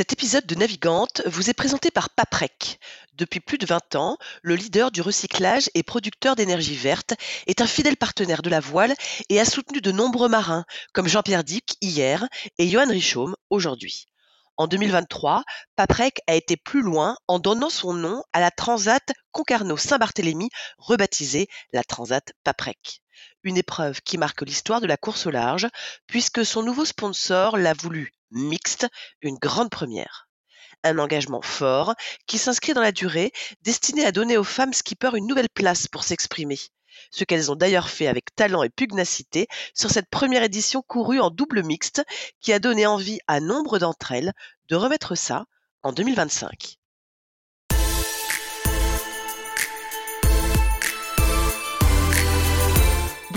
Cet épisode de Navigante vous est présenté par Paprec. Depuis plus de 20 ans, le leader du recyclage et producteur d'énergie verte est un fidèle partenaire de la voile et a soutenu de nombreux marins, comme Jean-Pierre Dick hier et Johan Richaume aujourd'hui. En 2023, Paprec a été plus loin en donnant son nom à la Transat Concarneau-Saint-Barthélemy, rebaptisée la Transat Paprec. Une épreuve qui marque l'histoire de la course au large, puisque son nouveau sponsor l'a voulu mixte, une grande première. Un engagement fort qui s'inscrit dans la durée, destiné à donner aux femmes skippers une nouvelle place pour s'exprimer. Ce qu'elles ont d'ailleurs fait avec talent et pugnacité sur cette première édition courue en double mixte qui a donné envie à nombre d'entre elles de remettre ça en 2025.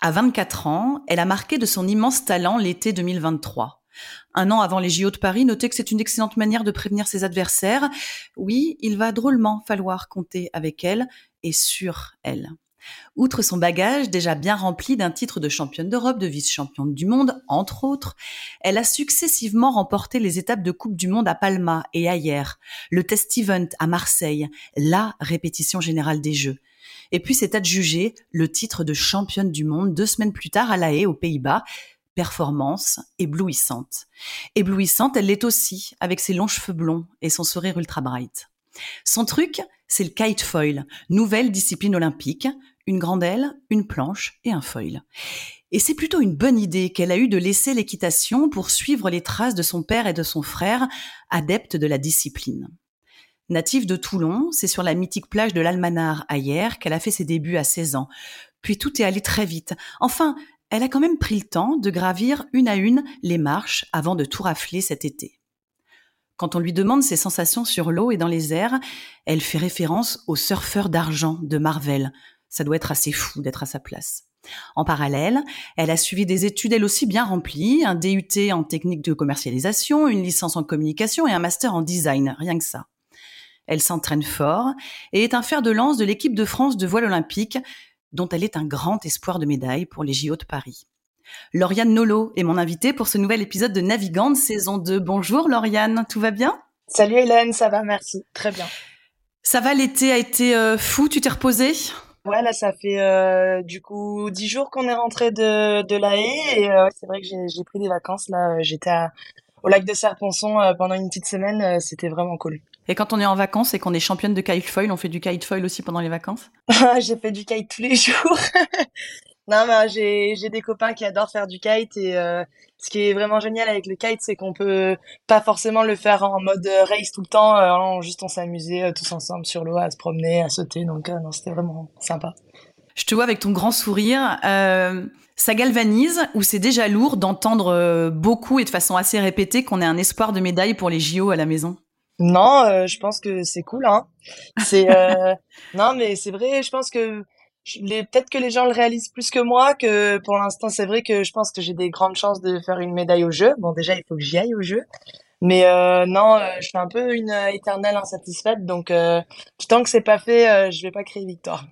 À 24 ans, elle a marqué de son immense talent l'été 2023. Un an avant les JO de Paris, notez que c'est une excellente manière de prévenir ses adversaires. Oui, il va drôlement falloir compter avec elle et sur elle. Outre son bagage déjà bien rempli d'un titre de championne d'Europe, de vice-championne du monde, entre autres, elle a successivement remporté les étapes de Coupe du Monde à Palma et ailleurs, le test event à Marseille, la répétition générale des Jeux. Et puis s'est adjugé le titre de championne du monde deux semaines plus tard à La Haye, aux Pays-Bas. Performance éblouissante. Éblouissante, elle l'est aussi, avec ses longs cheveux blonds et son sourire ultra bright. Son truc, c'est le kite foil, nouvelle discipline olympique, une grande aile, une planche et un foil. Et c'est plutôt une bonne idée qu'elle a eue de laisser l'équitation pour suivre les traces de son père et de son frère, adeptes de la discipline. Native de Toulon, c'est sur la mythique plage de l'Almanar hier qu'elle a fait ses débuts à 16 ans. Puis tout est allé très vite. Enfin, elle a quand même pris le temps de gravir une à une les marches avant de tout rafler cet été. Quand on lui demande ses sensations sur l'eau et dans les airs, elle fait référence au surfeur d'argent de Marvel. Ça doit être assez fou d'être à sa place. En parallèle, elle a suivi des études elle aussi bien remplies, un DUT en technique de commercialisation, une licence en communication et un master en design, rien que ça. Elle s'entraîne fort et est un fer de lance de l'équipe de France de voile olympique, dont elle est un grand espoir de médaille pour les JO de Paris. Lauriane Nolo est mon invitée pour ce nouvel épisode de Navigante saison 2. Bonjour Lauriane, tout va bien? Salut Hélène, ça va, merci. Très bien. Ça va, l'été a été euh, fou, tu t'es reposée? Ouais, là, ça fait euh, du coup dix jours qu'on est rentré de, de la haie et euh, c'est vrai que j'ai pris des vacances. Là, j'étais au lac de Serponçon pendant une petite semaine, c'était vraiment cool. Et quand on est en vacances et qu'on est championne de kite foil, on fait du kite foil aussi pendant les vacances? J'ai fait du kite tous les jours. non, mais j'ai des copains qui adorent faire du kite et euh, ce qui est vraiment génial avec le kite, c'est qu'on peut pas forcément le faire en mode race tout le temps, euh, juste on s'amusait euh, tous ensemble sur l'eau à se promener, à sauter. Donc non, c'était vraiment sympa. Je te vois avec ton grand sourire. ça galvanise ou c'est déjà lourd d'entendre beaucoup et de façon assez répétée qu'on ait un espoir de médaille pour les JO à la maison? Non, euh, je pense que c'est cool, hein. C'est euh, non, mais c'est vrai. Je pense que les peut-être que les gens le réalisent plus que moi. Que pour l'instant, c'est vrai que je pense que j'ai des grandes chances de faire une médaille au jeu. Bon, déjà, il faut que j'y aille au jeu. Mais euh, non, je suis un peu une éternelle insatisfaite. Donc, tant que c'est pas fait, je vais pas créer victoire.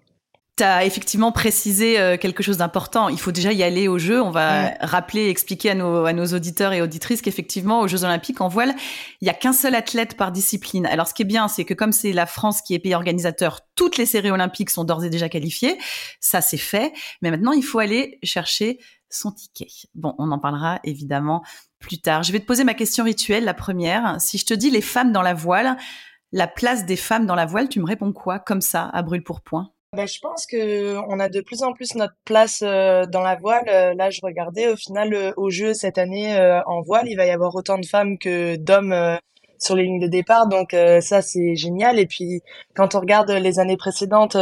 Tu as effectivement précisé euh, quelque chose d'important. Il faut déjà y aller au jeu. On va rappeler et expliquer à nos, à nos auditeurs et auditrices qu'effectivement, aux Jeux Olympiques, en voile, il y a qu'un seul athlète par discipline. Alors, ce qui est bien, c'est que comme c'est la France qui est pays organisateur, toutes les séries olympiques sont d'ores et déjà qualifiées. Ça, c'est fait. Mais maintenant, il faut aller chercher son ticket. Bon, on en parlera évidemment plus tard. Je vais te poser ma question rituelle, la première. Si je te dis les femmes dans la voile, la place des femmes dans la voile, tu me réponds quoi? Comme ça, à brûle pour point ben, je pense que on a de plus en plus notre place euh, dans la voile. Euh, là, je regardais au final euh, au jeu cette année en voile, il va y avoir autant de femmes que d'hommes sur les lignes de départ. Donc ça, c'est génial. Et puis quand on regarde les années précédentes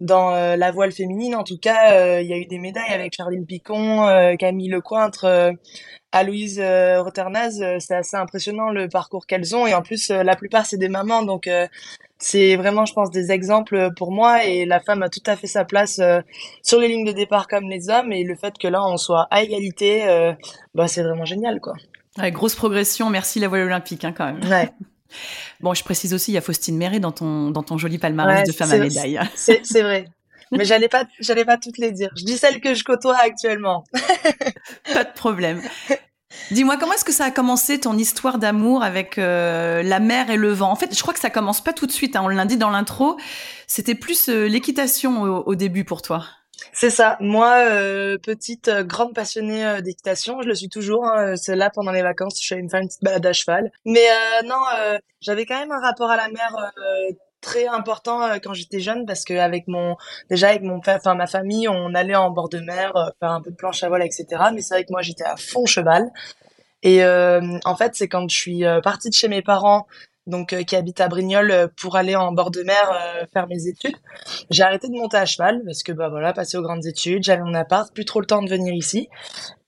dans la voile féminine, en tout cas, il y a eu des médailles avec Charline Picon, Camille Lecointre, Aloïse Roternaz. c'est assez impressionnant le parcours qu'elles ont. Et en plus, la plupart, c'est des mamans. Donc c'est vraiment, je pense, des exemples pour moi et la femme a tout à fait sa place euh, sur les lignes de départ comme les hommes et le fait que là on soit à égalité, euh, bah c'est vraiment génial quoi. Ouais, grosse progression, merci la voile olympique hein, quand même. Ouais. Bon, je précise aussi, il y a Faustine Méré dans ton dans ton joli palmarès de femmes à médaille. C'est vrai. Mais j'allais pas, j'allais pas toutes les dire. Je dis celles que je côtoie actuellement. pas de problème. Dis-moi, comment est-ce que ça a commencé ton histoire d'amour avec euh, la mer et le vent? En fait, je crois que ça commence pas tout de suite. Hein, on l'a dit dans l'intro. C'était plus euh, l'équitation au, début pour toi. C'est ça. Moi, euh, petite grande passionnée d'équitation, je le suis toujours. Hein, c'est là pendant les vacances, je suis allée me faire une petite balade à cheval. Mais non, j'avais quand même un rapport à la mer très important quand j'étais jeune parce que avec mon déjà avec mon enfin ma famille on allait en bord de mer faire un peu de planche à voile etc mais c'est vrai que moi j'étais à fond cheval. Et euh, en fait, c'est quand je suis euh, partie de chez mes parents, donc euh, qui habitent à Brignoles, pour aller en bord de mer faire mes études. J'ai arrêté de monter à cheval parce que bah voilà, passer aux grandes études, j'avais mon appart, plus trop le temps de venir ici.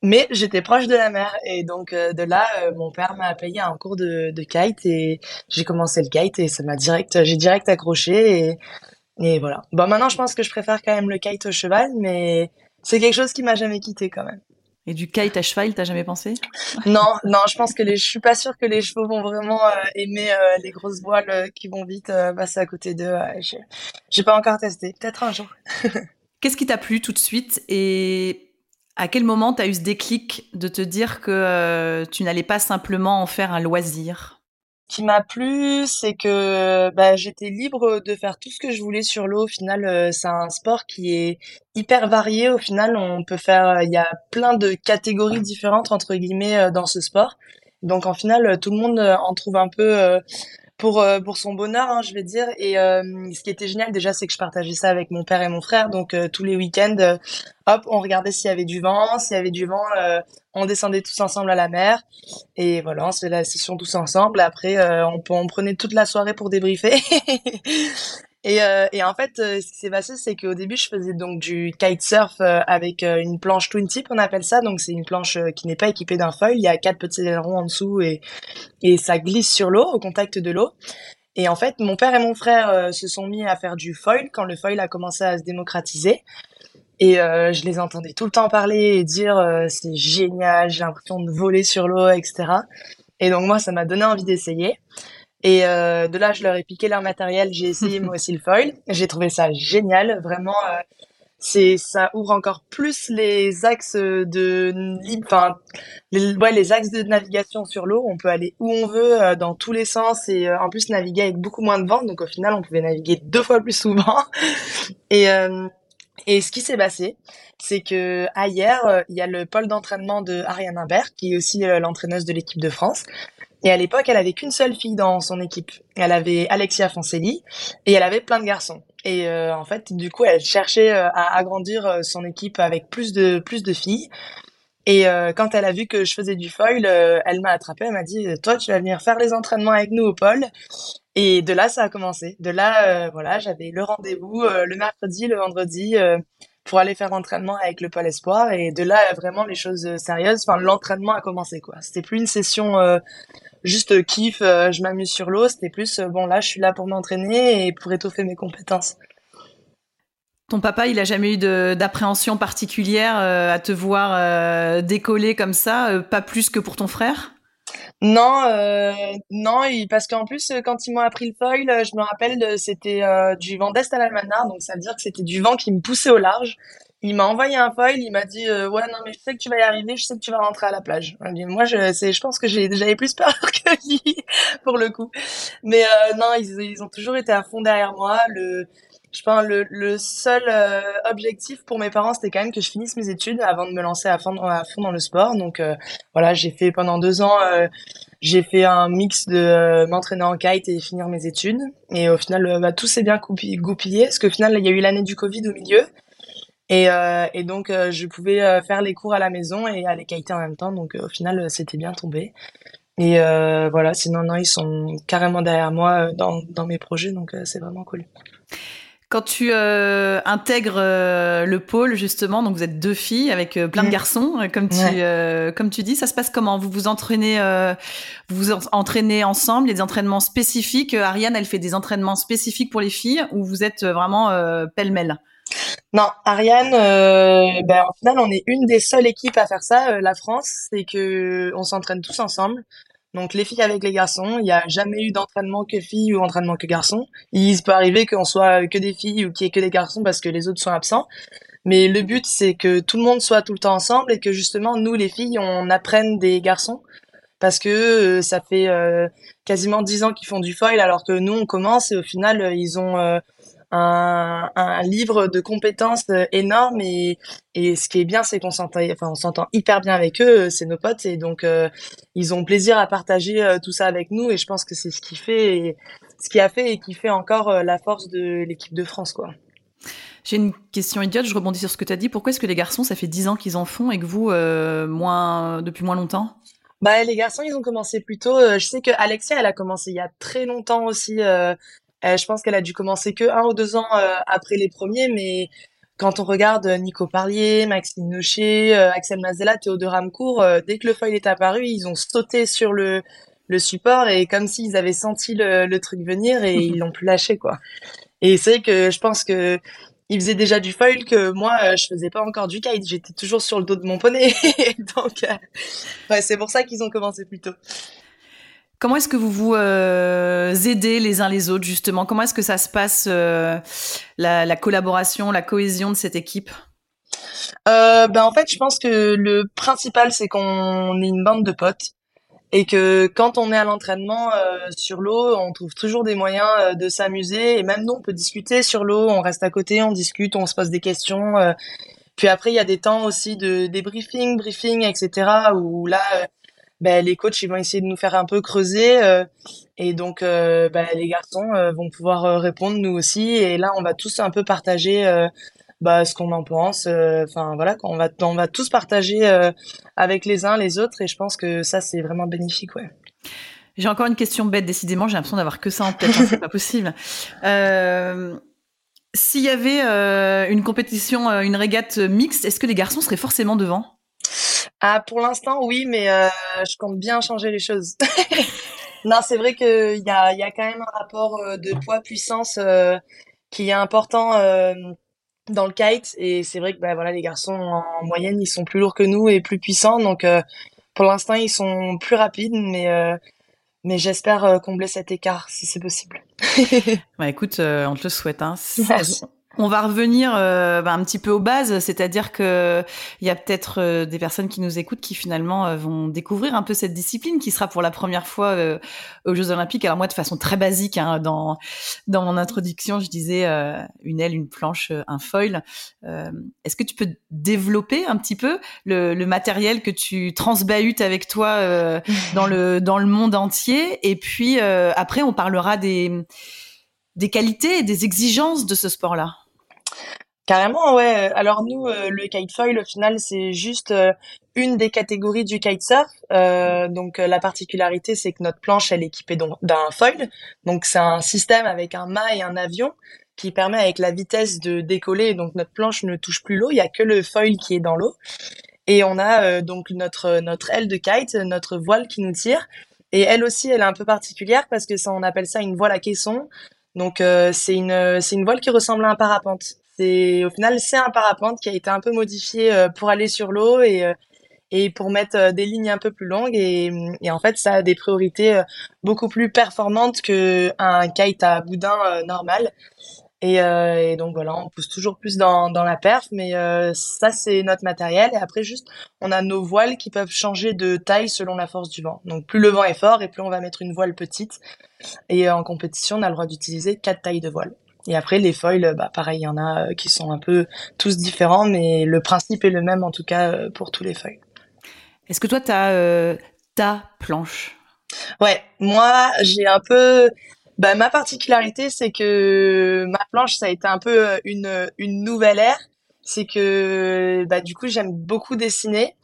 Mais j'étais proche de la mer et donc de là, mon père m'a payé un cours de, de kite et j'ai commencé le kite et ça m'a direct, j'ai direct accroché et, et voilà. Bon, maintenant, je pense que je préfère quand même le kite au cheval, mais c'est quelque chose qui m'a jamais quitté quand même. Et du kite à cheval, t'as jamais pensé? Non, non, je pense que les, je suis pas sûre que les chevaux vont vraiment euh, aimer euh, les grosses voiles euh, qui vont vite passer à côté d'eux. j'ai pas encore testé, peut-être un jour. Qu'est-ce qui t'a plu tout de suite? Et à quel moment t'as eu ce déclic de te dire que tu n'allais pas simplement en faire un loisir? Qui m'a plu, c'est que bah, j'étais libre de faire tout ce que je voulais sur l'eau. Au final, euh, c'est un sport qui est hyper varié. Au final, on peut faire, il y a plein de catégories différentes entre guillemets euh, dans ce sport. Donc, en final, tout le monde euh, en trouve un peu pour euh, pour son bonheur, hein, je vais dire. Et euh, ce qui était génial déjà, c'est que je partageais ça avec mon père et mon frère. Donc euh, tous les week-ends, hop, on regardait s'il y avait du vent. S'il y avait du vent, on descendait tous ensemble à la mer. Et voilà, on se fait la session tous ensemble. Après, on, on prenait toute la soirée pour débriefer. Et, euh, et, en fait, euh, ce qui s'est passé, c'est qu'au début, je faisais donc du kitesurf euh, avec une planche twin tip, on appelle ça. Donc, c'est une planche qui n'est pas équipée d'un foil. Il y a quatre petits ailerons en dessous et, et ça glisse sur l'eau, au contact de l'eau. Et en fait, mon père et mon frère se sont mis à faire du foil quand le foil a commencé à se démocratiser. Et je les entendais tout le temps parler et dire c'est génial, j'ai l'impression de voler sur l'eau, etc. Et donc moi, ça m'a donné envie d'essayer. Et euh, de là, je leur ai piqué leur matériel. J'ai essayé moi aussi le foil. J'ai trouvé ça génial. Vraiment, euh, c'est ça ouvre encore plus les axes de enfin les, ouais, les axes de navigation sur l'eau. On peut aller où on veut euh, dans tous les sens et euh, en plus naviguer avec beaucoup moins de vent. Donc au final, on pouvait naviguer deux fois plus souvent. et euh, et ce qui s'est passé, c'est que hier, il y a le pôle d'entraînement de Ariane Imbert, qui est aussi l'entraîneuse de l'équipe de France, et à l'époque, elle avait qu'une seule fille dans son équipe. Elle avait Alexia Fonselli et elle avait plein de garçons. Et euh, en fait, du coup, elle cherchait euh, à agrandir euh, son équipe avec plus de plus de filles. Et quand elle a vu que je faisais du foil, elle m'a attrapé. Elle m'a dit "Toi, tu vas venir faire les entraînements avec nous au pôle." Et de là, ça a commencé. De là, voilà, j'avais le rendez-vous le mercredi, le vendredi pour aller faire l'entraînement avec le pôle espoir. Et de là, vraiment les choses sérieuses. Enfin, l'entraînement a commencé quoi. C'était plus une session juste kiff, euh, je m'amuse sur l'eau. C'était plus, euh, bon, là, je suis là pour m'entraîner et pour étoffer mes compétences. Ton papa, il a jamais eu d'appréhension particulière euh, à te voir décoller comme ça, pas plus que pour ton frère? Non, non, parce qu'en plus, quand ils m'ont appris le foil, je me rappelle, c'était du vent d'est à l'Almanar, donc ça veut dire que c'était du vent qui me poussait au large il m'a envoyé un foil, il m'a dit euh, ouais non mais je sais que tu vas y arriver, je sais que tu vas rentrer à la plage. Moi je c'est je pense que j'avais plus peur que lui pour le coup. Mais euh, non, ils, ils ont toujours été à fond derrière moi. Le je pense le, le seul euh, objectif pour mes parents, c'était quand même que je finisse mes études avant de me lancer à fond, à fond dans le sport. Donc voilà, j'ai fait pendant deux ans, j'ai fait un mix de m'entraîner en kite et finir mes études. Et au final, bah, tout s'est bien goupillé, parce qu'au final, il y a eu l'année du Covid au milieu. Et, et donc, je pouvais faire les cours à la maison et aller kiter en même temps. Donc au final, c'était bien tombé. Et voilà, sinon, non, ils sont carrément derrière moi dans, dans mes projets, donc c'est vraiment cool. Quand tu euh, intègres euh, le pôle justement, donc vous êtes deux filles avec euh, plein de mm. garçons, comme tu comme tu dis, ça se passe comment? Vous vous entraînez vous vous entraînez ensemble, il y a des entraînements spécifiques? Ariane, elle fait des entraînements spécifiques pour les filles ou vous êtes vraiment pêle-mêle? Non, Ariane, ben, au final, on est une des seules équipes à faire ça. la France, c'est que on s'entraîne tous ensemble. Donc les filles avec les garçons, il n'y a jamais eu d'entraînement que filles ou entraînement que garçons. Il peut arriver qu'on soit que des filles ou qu'il y ait que des garçons parce que les autres sont absents. Mais le but, c'est que tout le monde soit tout le temps ensemble et que justement, nous, les filles, on apprenne des garçons. Parce que euh, ça fait euh, quasiment dix ans qu'ils font du foil alors que nous, on commence et au final, euh, ils ont un, un, livre de compétences euh, énorme et, et ce qui est bien c'est qu'on s'entend enfin on s'entend hyper bien avec eux euh, c'est nos potes et donc euh, ils ont plaisir à partager tout ça avec nous et je pense que c'est ce qui fait et, ce qui a fait et qui fait encore la force de l'équipe de France quoi. J'ai une question idiote, je rebondis sur ce que tu as dit. Pourquoi est-ce que les garçons, ça fait 10 ans qu'ils en font et que vous, moins, depuis moins longtemps? Bah, les garçons, ils ont commencé plus tôt. je sais que Alexia, elle a commencé il y a très longtemps aussi. Euh, je pense qu'elle a dû commencer que un ou deux ans euh, après les premiers, mais quand on regarde euh, Nico Parlier, Maxime Nocher, Axel Mazella, Théodore Ramcourt, dès que le foil est apparu, ils ont sauté sur le, le support et comme s'ils avaient senti le, le truc venir et ils l'ont plus lâché quoi. Et c'est vrai que je pense que faisaient déjà du foil que moi je faisais pas encore du kite, j'étais toujours sur le dos de mon poney. Donc ouais, c'est pour ça qu'ils ont commencé plus tôt. Comment est-ce que vous vous euh, aidez les uns les autres justement? Comment est-ce que ça se passe euh, la, collaboration, la cohésion de cette équipe? Euh, ben en fait, je pense que le principal c'est qu'on est une bande de potes et que quand on est à l'entraînement sur l'eau, on trouve toujours des moyens de s'amuser et même nous on peut discuter sur l'eau, on reste à côté, on discute, on se pose des questions. puis après il y a des temps aussi de débriefing, briefing, etc. où là ben, les coachs vont essayer de nous faire un peu creuser euh, et donc euh, ben, les garçons euh, vont pouvoir répondre nous aussi et là on va tous un peu partager bah, ce qu'on en pense enfin voilà on va on va tous partager avec les uns les autres et je pense que ça c'est vraiment bénéfique ouais. J'ai encore une question bête décidément j'ai l'impression d'avoir que ça en tête hein, c'est pas possible. S'il y avait une compétition une régate mixte est-ce que les garçons seraient forcément devant? Ah, pour l'instant, oui, mais euh, je compte bien changer les choses. non, c'est vrai qu'il y a, y a quand même un rapport euh, de poids-puissance euh, qui est important euh, dans le kite. Et c'est vrai que bah, voilà, les garçons, en moyenne, ils sont plus lourds que nous et plus puissants. Donc, pour l'instant, ils sont plus rapides, mais, mais j'espère combler cet écart, si c'est possible. bah, écoute, on te le souhaite. Hein. On va revenir euh, bah, un petit peu aux bases, c'est-à-dire que il y a peut-être euh, des personnes qui nous écoutent qui finalement euh, vont découvrir un peu cette discipline qui sera pour la première fois aux Jeux Olympiques. Alors moi, de façon très basique, hein, dans dans mon introduction, je disais une aile, une planche, un foil. Est-ce que tu peux développer un petit peu le, le matériel que tu transbahutes avec toi dans le dans le monde entier? Et puis après, on parlera des des qualités et des exigences de ce sport-là. Carrément, ouais. Alors nous, euh, le kitefoil, au final, c'est juste euh, une des catégories du kitesurf. Euh, donc la particularité, c'est que notre planche, elle est équipée d'un foil. Donc c'est un système avec un mât et un avion qui permet avec la vitesse de décoller. Donc notre planche ne touche plus l'eau, il y a que le foil qui est dans l'eau. Et on a donc notre notre aile de kite, notre voile qui nous tire. Et elle aussi, elle est un peu particulière parce que ça, on appelle ça une voile à caisson. Donc c'est une c'est une voile qui ressemble à un parapente. Au final c'est un parapente qui a été un peu modifié euh, pour aller sur l'eau et euh, pour mettre euh, des lignes un peu plus longues. Et, et en fait ça a des priorités beaucoup plus performantes que un kite à boudin normal. Et, donc voilà on pousse toujours plus dans, la perf mais ça c'est notre matériel. Et après juste on a nos voiles qui peuvent changer de taille selon la force du vent. Donc plus le vent est fort et plus on va mettre une voile petite. Et en compétition on a le droit d'utiliser quatre tailles de voiles Et après, les foils, bah, pareil, il y en a qui sont un peu tous différents, mais le principe est le même, en tout cas, pour tous les foils. Est-ce que toi, tu as ta planche? Ouais, moi, j'ai un peu... Bah, ma particularité, c'est que ma planche, ça a été un peu une, une nouvelle ère. C'est que, bah, du coup, j'aime beaucoup dessiner.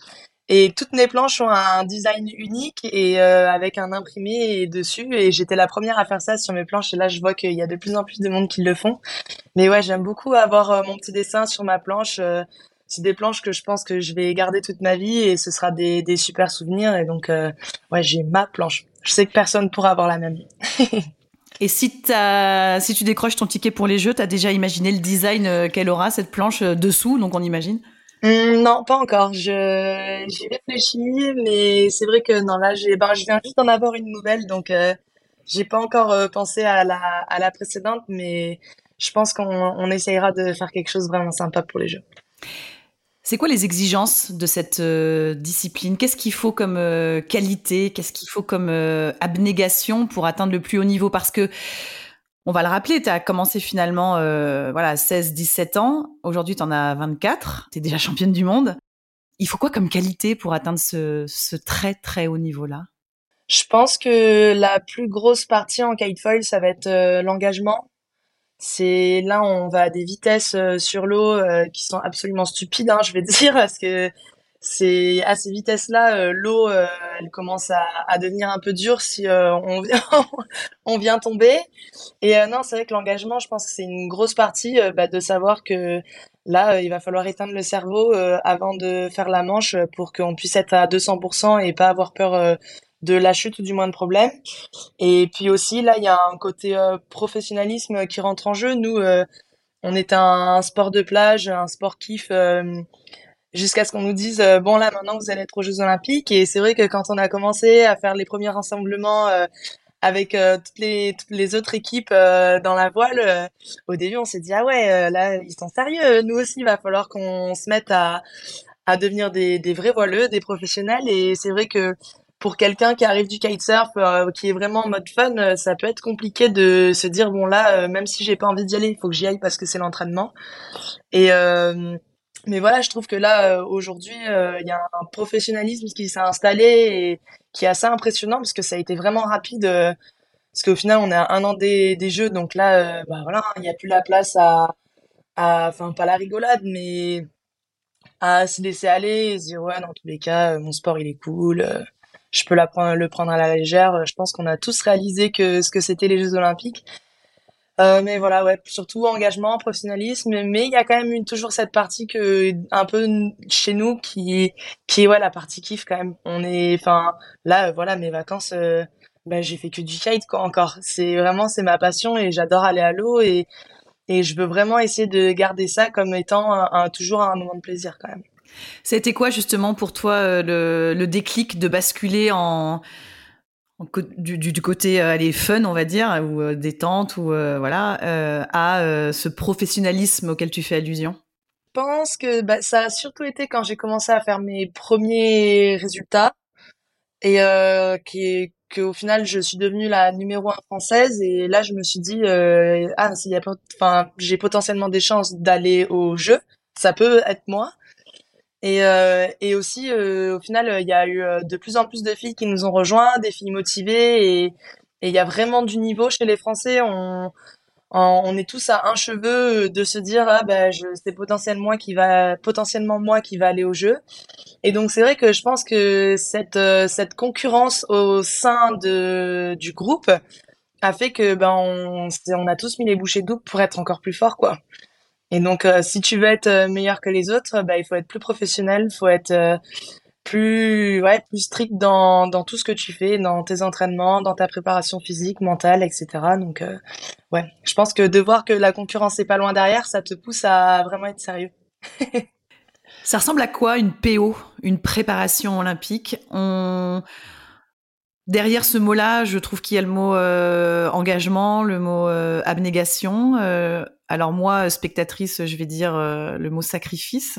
Et toutes mes planches ont un design unique et euh, avec un imprimé dessus. Et j'étais la première à faire ça sur mes planches. Et là, je vois qu'il y a de plus en plus de monde qui le font. Mais ouais, j'aime beaucoup avoir euh, mon petit dessin sur ma planche. Euh, c'est des planches que je pense que je vais garder toute ma vie et ce sera des, super souvenirs. Et donc, ouais, j'ai ma planche. Je sais que personne pourra avoir la même. et si, si tu décroches ton ticket pour les jeux, tu as déjà imaginé le design qu'elle aura, cette planche dessous, donc on imagine? Mmh, non, pas encore. Je j'y réfléchis, mais c'est vrai que non là, j'ai ben, je viens juste d'en avoir une nouvelle, donc euh, j'ai pas encore euh, pensé à la à la précédente, mais je pense qu'on on essayera de faire quelque chose vraiment sympa pour les jeux. C'est quoi les exigences de cette euh, discipline? Qu'est-ce qu'il faut comme qualité? Qu'est-ce qu'il faut comme abnégation pour atteindre le plus haut niveau? Parce que on va le rappeler, tu as commencé finalement euh, voilà 16-17 ans. Aujourd'hui, tu en as 24. Tu es déjà championne du monde. Il faut quoi comme qualité pour atteindre ce, très très haut niveau-là? Je pense que la plus grosse partie en kitefoil, ça va être euh, l'engagement. C'est là, on va à des vitesses euh, sur l'eau qui sont absolument stupides, hein, je vais dire, parce que c'est à ces vitesses-là, l'eau, elle commence à, devenir un peu dure si on, vient, on vient tomber. Et euh, non, c'est vrai que l'engagement, je pense que c'est une grosse partie euh, bah, de savoir que là, euh, il va falloir éteindre le cerveau avant de faire la manche pour qu'on puisse être à 200% et pas avoir peur de la chute ou du moins de problème. Et puis aussi, là, il y a un côté professionnalisme qui rentre en jeu. Nous, on est un, sport de plage, un sport kiff jusqu'à ce qu'on nous dise bon là maintenant vous allez être aux Jeux Olympiques. Et c'est vrai que quand on a commencé à faire les premiers rassemblements avec euh, toutes les toutes les autres équipes euh, dans la voile, euh, au début on s'est dit ah ouais là ils sont sérieux, nous aussi il va falloir qu'on se mette à à devenir des des vrais voileux, des professionnels. Et c'est vrai que pour quelqu'un qui arrive du kitesurf, qui est vraiment en mode fun, ça peut être compliqué de se dire bon là, même si j'ai pas envie d'y aller, il faut que j'y aille parce que c'est l'entraînement. Et mais voilà, je trouve que là aujourd'hui, il y a un professionnalisme qui s'est installé et qui est assez impressionnant parce que ça a été vraiment rapide. Euh, parce qu'au final, on est à un an des, des jeux, donc là, euh, bah voilà, il n'y a plus la place à, à, enfin pas la rigolade, mais à se laisser aller et se dire ouais, dans tous les cas, euh, mon sport il est cool, je peux la prendre, le prendre à la légère. Je pense qu'on a tous réalisé que ce que c'était les Jeux Olympiques. Euh, mais voilà, ouais, surtout engagement, professionnalisme, mais il y a quand même une, toujours cette partie que un peu chez nous qui qui est ouais la partie kiff quand même. On est, enfin là, voilà, mes vacances, euh, ben j'ai fait que du kite quoi encore. C'est vraiment c'est ma passion et j'adore aller à l'eau et et je veux vraiment essayer de garder ça comme étant un, toujours un moment de plaisir quand même. C'était quoi justement pour toi euh, le, le déclic de basculer en du, côté euh, allez, fun, on va dire, ou euh, détente, ou euh, voilà, à ce professionnalisme auquel tu fais allusion? Je pense que bah, ça a surtout été quand j'ai commencé à faire mes premiers résultats et qui qu'au final je suis devenue la numéro un française et là je me suis dit ah j'ai potentiellement des chances d'aller au jeu. Ça peut être moi et, euh, et aussi, euh, au final, il y a eu euh, de plus en plus de filles qui nous ont rejoints, des filles motivées, et il y a vraiment du niveau chez les Français. On, on est tous à un cheveu de se dire ah ben c'est potentiellement moi qui va potentiellement moi qui va aller au jeu et donc c'est vrai que je pense que cette cette concurrence au sein de du groupe a fait que ben on, on a tous mis les bouchées doubles pour être encore plus fort quoi et donc, euh, si tu veux être euh, meilleur que les autres, bah, il faut être plus professionnel, il faut être euh, plus, ouais, plus strict dans, tout ce que tu fais, dans tes entraînements, dans ta préparation physique, mentale, etc. Donc, ouais, je pense que de voir que la concurrence est pas loin derrière, ça te pousse à vraiment être sérieux. ça ressemble à quoi une PO, une préparation olympique? Derrière ce mot-là, je trouve qu'il y a le mot engagement, le mot abnégation. Alors moi, spectatrice, je vais dire euh, le mot sacrifice.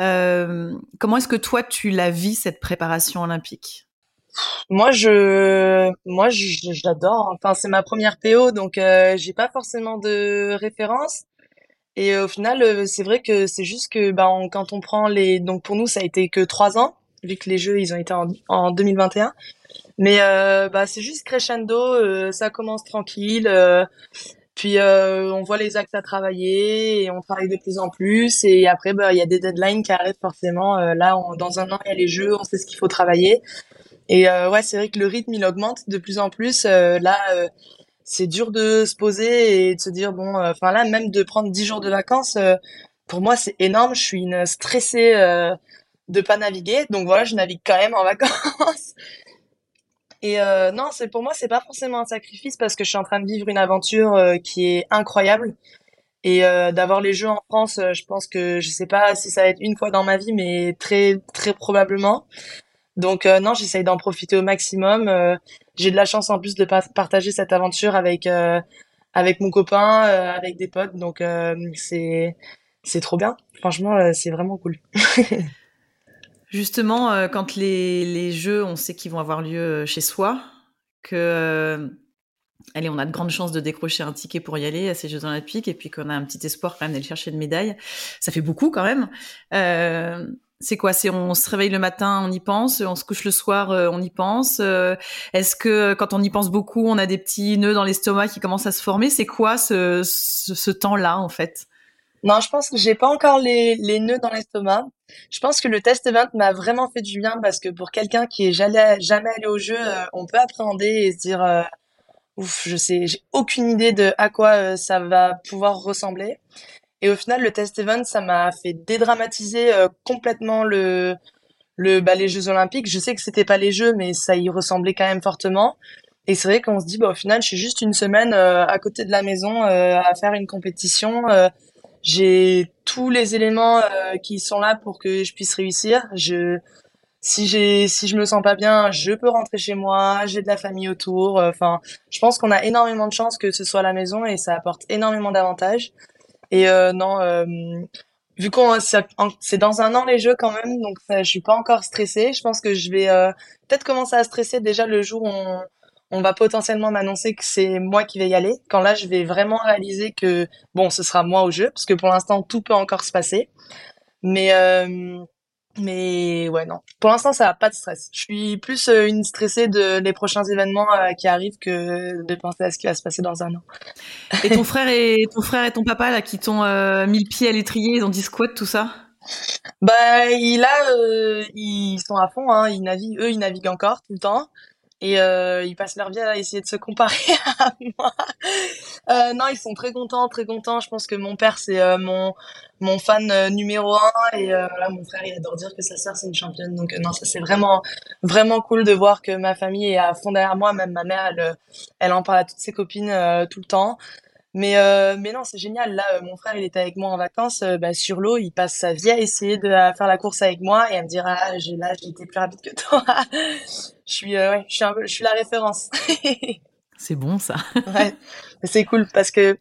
Euh, comment est-ce que toi, tu la vis, cette préparation olympique? Moi, je, moi, j'adore. Enfin, c'est ma première PO, donc euh, j'ai pas forcément de référence. Et euh, au final, euh, c'est vrai que c'est juste que, bah, quand on prend les, donc pour nous, ça a été que trois ans, vu que les jeux, ils ont été en, en 2021. Mais euh, bah, c'est juste crescendo, ça commence tranquille. Puis on voit les actes à travailler et on travaille de plus en plus. Et après, bah, il y a des deadlines qui arrivent forcément. là, dans un an, il y a les jeux, on sait ce qu'il faut travailler. Et euh, ouais, c'est vrai que le rythme, il augmente de plus en plus. Euh, là, euh, c'est dur de se poser et de se dire, bon, enfin là, même de prendre 10 jours de vacances, pour moi, c'est énorme. Je suis une stressée de pas naviguer. Donc voilà, je navigue quand même en vacances. Et non, c'est pour moi, c'est pas forcément un sacrifice parce que je suis en train de vivre une aventure qui est incroyable. Et d'avoir les jeux en France, je pense que je sais pas si ça va être une fois dans ma vie, mais très très probablement. Donc euh, non, j'essaye d'en profiter au maximum. Euh, j'ai de la chance en plus de partager cette aventure avec euh, avec mon copain, avec des potes. Donc c'est c'est trop bien. Franchement, c'est vraiment cool. Justement, quand les, les jeux, on sait qu'ils vont avoir lieu chez soi, que allez, on a de grandes chances de décrocher un ticket pour y aller à ces Jeux Olympiques, et puis qu'on a un petit espoir quand même d'aller chercher une médaille. Ça fait beaucoup quand même. Euh, c'est quoi? C'est on se réveille le matin, on y pense, on se couche le soir, euh, on y pense. Euh, est-ce que quand on y pense beaucoup, on a des petits nœuds dans l'estomac qui commencent à se former? C'est quoi ce, ce, temps-là en fait? Non, je pense que j'ai pas encore les, les nœuds dans l'estomac. Je pense que le test event m'a vraiment fait du bien parce que pour quelqu'un qui est jamais, allé au jeu, euh, on peut appréhender et se dire ouf, je sais, j'ai aucune idée de à quoi ça va pouvoir ressembler. Et au final, le test event, ça m'a fait dédramatiser euh, complètement le, le, bah, les Jeux Olympiques. Je sais que c'était pas les Jeux, mais ça y ressemblait quand même fortement. Et c'est vrai qu'on se dit, bah, au final, je suis juste une semaine euh, à côté de la maison euh, à faire une compétition. J'ai tous les éléments qui sont là pour que je puisse réussir. Je, si j'ai, si je me sens pas bien, je peux rentrer chez moi. J'ai de la famille autour. Enfin, je pense qu'on a énormément de chance que ce soit à la maison et ça apporte énormément d'avantages. Et euh, non, euh, vu qu'on c'est dans un an les jeux quand même, donc ça, je suis pas encore stressée. Je pense que je vais euh, peut-être commencer à stresser déjà le jour où on, on va potentiellement m'annoncer que c'est moi qui vais y aller. Quand là, je vais vraiment réaliser que bon, ce sera moi au jeu, parce que pour l'instant tout peut encore se passer. Mais euh, mais ouais, non. Pour l'instant, ça n'a pas de stress. Je suis plus euh, une stressée de les prochains événements euh, qui arrivent que de penser à ce qui va se passer dans un an. Et ton frère et ton frère et ton papa là qui t'ont mis le pied à l'étrier, ils ont dit squat tout ça? Bah, il a, ils sont à fond. Hein, ils naviguent, eux, ils naviguent encore tout le temps et euh, ils passent leur vie à essayer de se comparer à moi. Euh, non, ils sont très contents, très contents. Je pense que mon père c'est euh, mon mon fan numéro un et euh, là mon frère il adore dire que sa sœur c'est une championne. Donc non, ça c'est vraiment vraiment cool de voir que ma famille est à fond derrière moi. Même ma mère elle elle en parle à toutes ses copines tout le temps. Mais, mais non, c'est génial. Là, mon frère, il était avec moi en vacances bah, sur l'eau. Il passe sa vie à essayer de faire la course avec moi et à me dire ah, j'ai là, été plus rapide que toi. Je suis, ouais, je suis un peu, je suis la référence. c'est bon ça. ouais, c'est cool parce que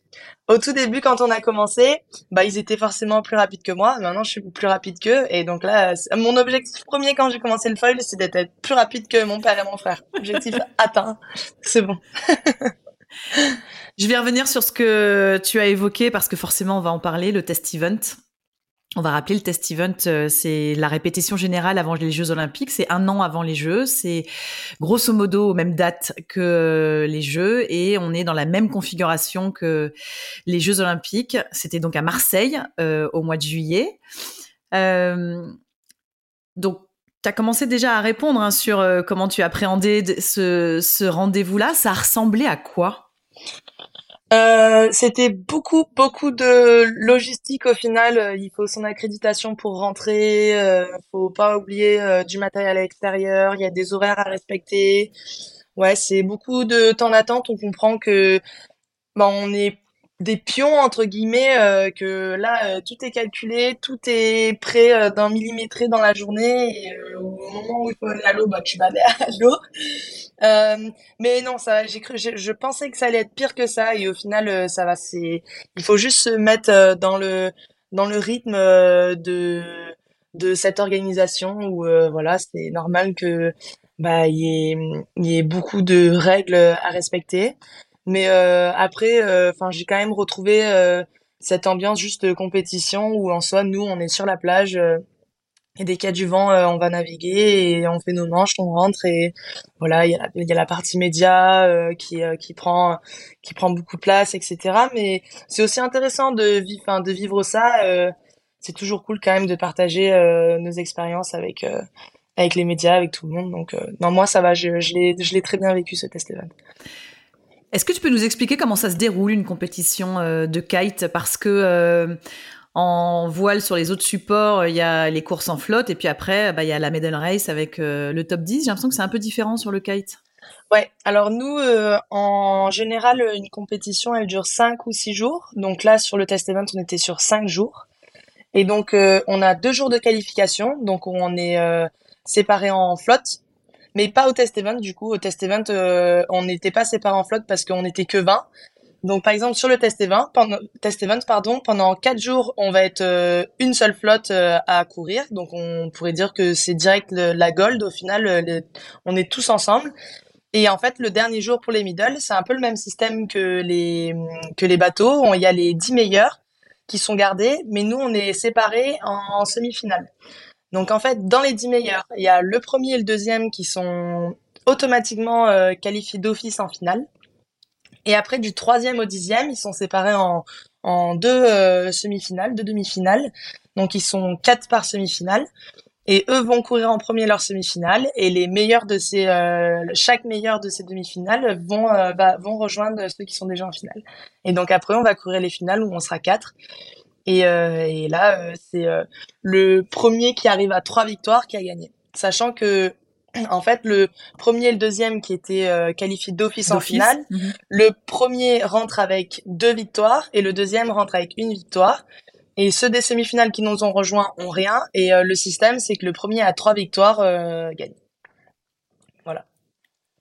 au tout début, quand on a commencé, bah ils étaient forcément plus rapides que moi. Maintenant, je suis plus rapide qu'eux et donc là, mon objectif premier quand j'ai commencé le foil, c'est d'être plus rapide que mon père et mon frère. Objectif atteint. C'est bon. Je vais revenir sur ce que tu as évoqué parce que forcément on va en parler, le test event. On va rappeler le test event, euh, c'est la répétition générale avant les Jeux Olympiques, c'est un an avant les Jeux, c'est grosso modo aux mêmes dates que les Jeux et on est dans la même configuration que les Jeux Olympiques. C'était donc à Marseille euh, au mois de juillet. Euh, donc tu as commencé déjà à répondre hein, sur comment tu appréhendais ce, ce rendez-vous-là. Ça ressemblait à quoi? Euh, c'était beaucoup, beaucoup de logistique au final. Euh, il faut son accréditation pour rentrer. Euh, faut pas oublier euh, du matériel à l'extérieur. Il y a des horaires à respecter. Ouais, c'est beaucoup de temps d'attente. On comprend que bah, on est des pions entre guillemets euh, que là tout est calculé, tout est prêt d'un millimétré dans la journée et au moment où il faut aller à l'eau, bah tu vas aller à l'eau. Euh, mais non, ça, j'ai cru, je, pensais que ça allait être pire que ça, et au final, euh, ça va. C'est, il faut juste se mettre euh, dans le dans le rythme de de cette organisation où voilà, c'est normal que bah il y ait beaucoup de règles à respecter. Mais euh, après, euh, enfin, j'ai quand même retrouvé euh, cette ambiance juste de compétition où en soi, nous, on est sur la plage. et dès qu'il y a du vent, on va naviguer et on fait nos manches, on rentre et voilà, il y a la, y a la partie média qui qui prend qui prend beaucoup de place, etc. Mais c'est aussi intéressant de vivre, de vivre ça. c'est toujours cool quand même de partager nos expériences avec avec les médias, avec tout le monde. Donc, non, moi, ça va, je, je l'ai, je l'ai très bien vécu ce test event. Est-ce que tu peux nous expliquer comment ça se déroule une compétition euh, de kite? Parce que euh, en voile sur les autres supports, il y a les courses en flotte et puis après, bah, il y a la medal race avec euh, le top 10. J'ai l'impression que c'est un peu différent sur le kite. Ouais, alors nous, en général, une compétition, elle dure 5 ou 6 jours. Donc là, sur le test event, on était sur 5 jours. Et donc, on a deux jours de qualification. Donc, on est séparés en flotte mais pas au test event du coup. Au test event, euh, on n'était pas séparés en flotte parce qu'on n'était que 20. Donc par exemple sur le test event, pendant, test event pardon, pendant 4 jours, on va être euh, une seule flotte euh, à courir. Donc on pourrait dire que c'est direct la gold. Au final, on est tous ensemble. Et en fait, le dernier jour pour les middle, c'est un peu le même système que les que les bateaux. Il y a les 10 meilleurs qui sont gardés, mais nous on est séparés en, en semi-finale. Donc en fait, dans les 10 meilleurs, il y a le premier et le deuxième qui sont automatiquement euh, qualifiés d'office en finale. Et après, du troisième au dixième, ils sont séparés en, deux euh, semi-finales, deux demi-finales. Donc ils sont quatre par semi-finale. Et eux vont courir en premier leur semi-finale. Et les meilleurs de ces, euh, chaque meilleur de ces demi-finales vont, vont rejoindre ceux qui sont déjà en finale. Et donc après, on va courir les finales où on sera quatre. Et, euh, et là, euh, c'est euh, le premier qui arrive à trois victoires qui a gagné. Sachant que en fait, le premier et le deuxième qui étaient qualifiés d'office en finale, mhm. le premier rentre avec deux victoires et le deuxième rentre avec une victoire. Et ceux des semi-finales qui nous ont rejoints ont rien. Et le système, c'est que le premier a trois victoires gagne. Voilà.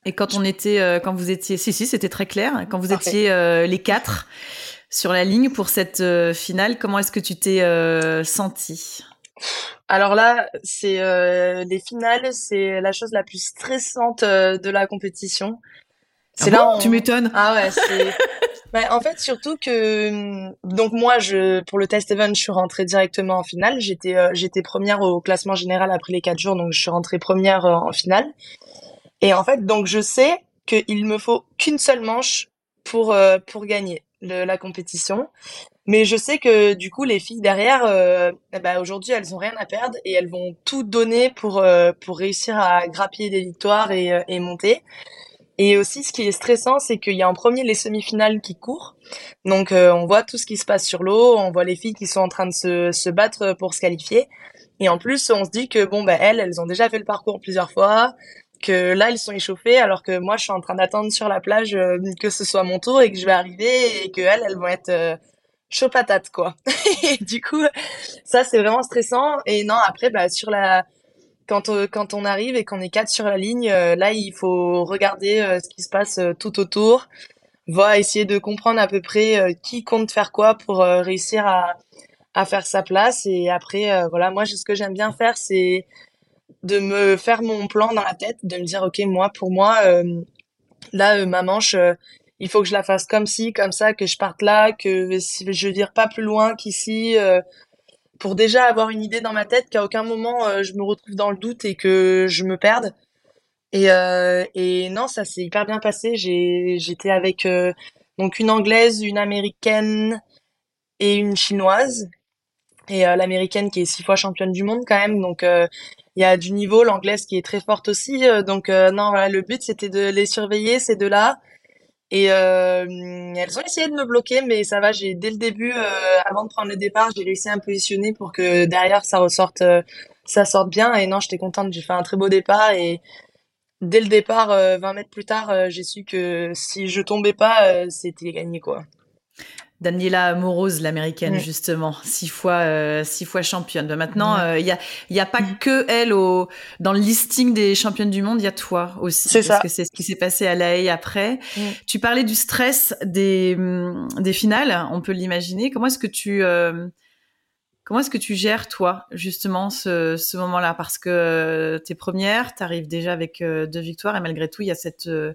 Et quand on était, quand vous étiez, si si, c'était très clair. Quand vous étiez les quatre, sur la ligne pour cette euh, finale. Comment est-ce que tu t'es euh, senti alors là, c'est euh, les finales, c'est la chose la plus stressante de la compétition. C'est ah là, tu m'étonnes. Ah ouais, c'est. bah, en fait, surtout que hum, donc moi, je pour le test event, je suis rentrée directement en finale. J'étais j'étais première au classement général après les quatre jours, donc je suis rentrée première en finale. Et en fait, donc je sais qu'il me faut qu'une seule manche pour pour gagner la compétition. Mais je sais que du coup, les filles derrière, euh, bah, aujourd'hui, elles ont rien à perdre et elles vont tout donner pour euh, pour réussir à grappiller des victoires et, euh, et monter. Et aussi, ce qui est stressant, c'est qu'il y a en premier les semi-finales qui courent. Donc, on voit tout ce qui se passe sur l'eau, on voit les filles qui sont en train de se, se battre pour se qualifier. Et en plus, on se dit que bon, bah, elles, elles ont déjà fait le parcours plusieurs fois que là ils sont échauffés alors que moi je suis en train d'attendre sur la plage euh, que ce soit mon tour et que je vais arriver et que elles elles vont être euh, chaud patate quoi. et du coup ça c'est vraiment stressant et non après bah sur la quand euh, quand on arrive et qu'on est quatre sur la ligne là il faut regarder ce qui se passe tout autour, va essayer de comprendre à peu près qui compte faire quoi pour réussir à à faire sa place et après voilà moi ce que j'aime bien faire c'est de me faire mon plan dans la tête, de me dire ok moi pour moi euh, là euh, ma manche euh, il faut que je la fasse comme ci comme ça que je parte là que je vire pas plus loin qu'ici pour déjà avoir une idée dans ma tête qu'à aucun moment je me retrouve dans le doute et que je me perde. Et et non ça s'est hyper bien passé. J'étais avec donc une anglaise une américaine et une chinoise. Et l'américaine qui est six fois championne du monde quand même. Donc il y a du niveau, l'anglaise qui est très forte aussi. Euh, donc euh, non, voilà, le but c'était de les surveiller ces deux-là. Et euh, elles ont essayé de me bloquer, mais ça va. J'ai dès le début, avant de prendre le départ, j'ai réussi à me positionner pour que derrière ça ressorte, ça sorte bien. Et non, j'étais contente. J'ai fait un très beau départ et dès le départ, 20 mètres plus tard, j'ai su que si je tombais pas, c'était gagné quoi. Daniela Moroz, l'américaine, justement, six fois, euh, six fois championne. Ben, maintenant, il n'y euh, y, a, y a pas que elle au, dans le listing des championnes du monde, il y a toi aussi. C'est ça. Parce que c'est ce qui s'est passé à La Haye après. Tu parlais du stress des, des finales, on peut l'imaginer. Comment est-ce que tu, euh, Comment est-ce que tu gères, toi, justement, ce, ce moment-là? Parce que euh, tu es première, tu arrives déjà avec euh, deux victoires et malgré tout, il y a cette euh,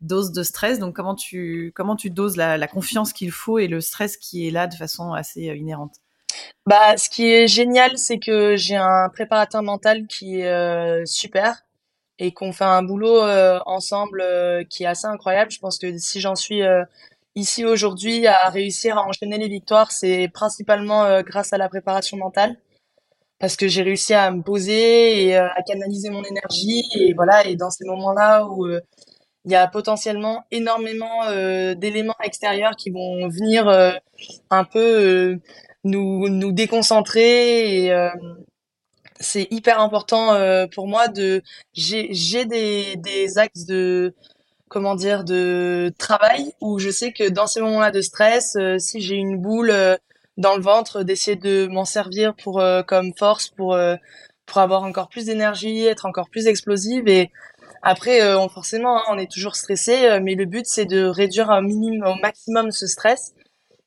dose de stress. Donc, comment tu, comment tu doses la, la confiance qu'il faut et le stress qui est là de façon assez inhérente? Bah, ce qui est génial, c'est que j'ai un préparateur mental qui est super et qu'on fait un boulot ensemble qui est assez incroyable. Je pense que si j'en suis ici aujourd'hui à réussir à enchaîner les victoires, c'est principalement euh, grâce à la préparation mentale. Parce que j'ai réussi à me poser et euh, à canaliser mon énergie et voilà et dans ces moments-là où euh, il y a potentiellement énormément d'éléments extérieurs qui vont venir un peu nous nous déconcentrer et c'est hyper important pour moi de j'ai des des axes de comment dire de travail où je sais que dans ces moments-là de stress, euh, si j'ai une boule euh, dans le ventre, d'essayer de m'en servir pour euh, comme force pour pour avoir encore plus d'énergie, être encore plus explosive. Et après on, forcément hein, on est toujours stressé mais le but c'est de réduire un minimum au maximum ce stress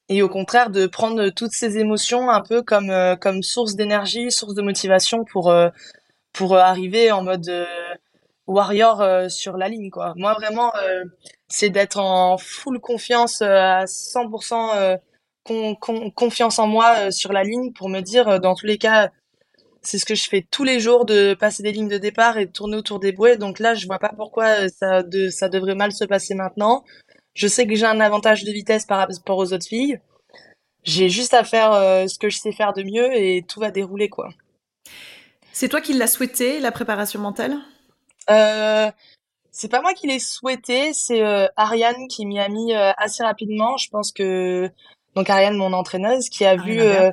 et au contraire de prendre toutes ces émotions un peu comme comme source d'énergie, source de motivation pour pour arriver en mode warrior euh, sur la ligne quoi. Moi vraiment euh, c'est d'être en full confiance euh, à 100% confiance en moi sur la ligne pour me dire dans tous les cas c'est ce que je fais tous les jours de passer des lignes de départ et de tourner autour des bouées. Donc là, je vois pas pourquoi ça, de, ça devrait mal se passer maintenant. Je sais que j'ai un avantage de vitesse par rapport aux autres filles. J'ai juste à faire ce que je sais faire de mieux et tout va dérouler quoi. C'est toi qui l'as souhaité, la préparation mentale? Euh, c'est pas moi qui l'ai souhaité, c'est euh, Ariane qui m'y a mis euh, assez rapidement. Je pense que donc Ariane, mon entraîneuse, qui a vu euh,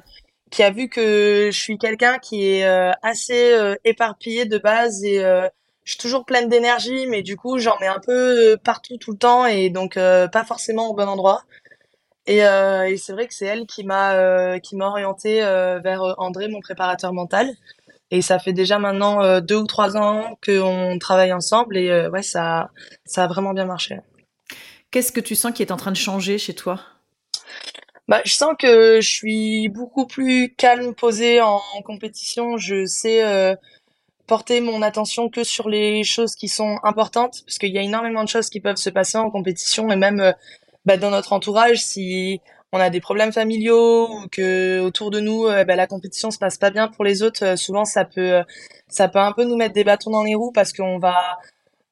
qui a vu que je suis quelqu'un qui est assez éparpillé de base et je suis toujours pleine d'énergie, mais du coup j'en mets un peu partout tout le temps et donc pas forcément au bon endroit. Et, et c'est vrai que c'est elle qui m'a qui m'a orienté vers André, mon préparateur mental. Et ça fait déjà maintenant euh, deux ou trois ans qu'on travaille ensemble et euh, ouais, ça, ça a vraiment bien marché. Qu'est-ce que tu sens qui est en train de changer chez toi? Bah, je sens que je suis beaucoup plus calme, posée en, compétition. Je sais euh, porter mon attention que sur les choses qui sont importantes, parce qu'il y a énormément de choses qui peuvent se passer en compétition et même bah, dans notre entourage. Si on a des problèmes familiaux ou que autour de nous euh, bah, la compétition se passe pas bien pour les autres, euh, souvent ça peut euh, ça peut un peu nous mettre des bâtons dans les roues parce qu'on va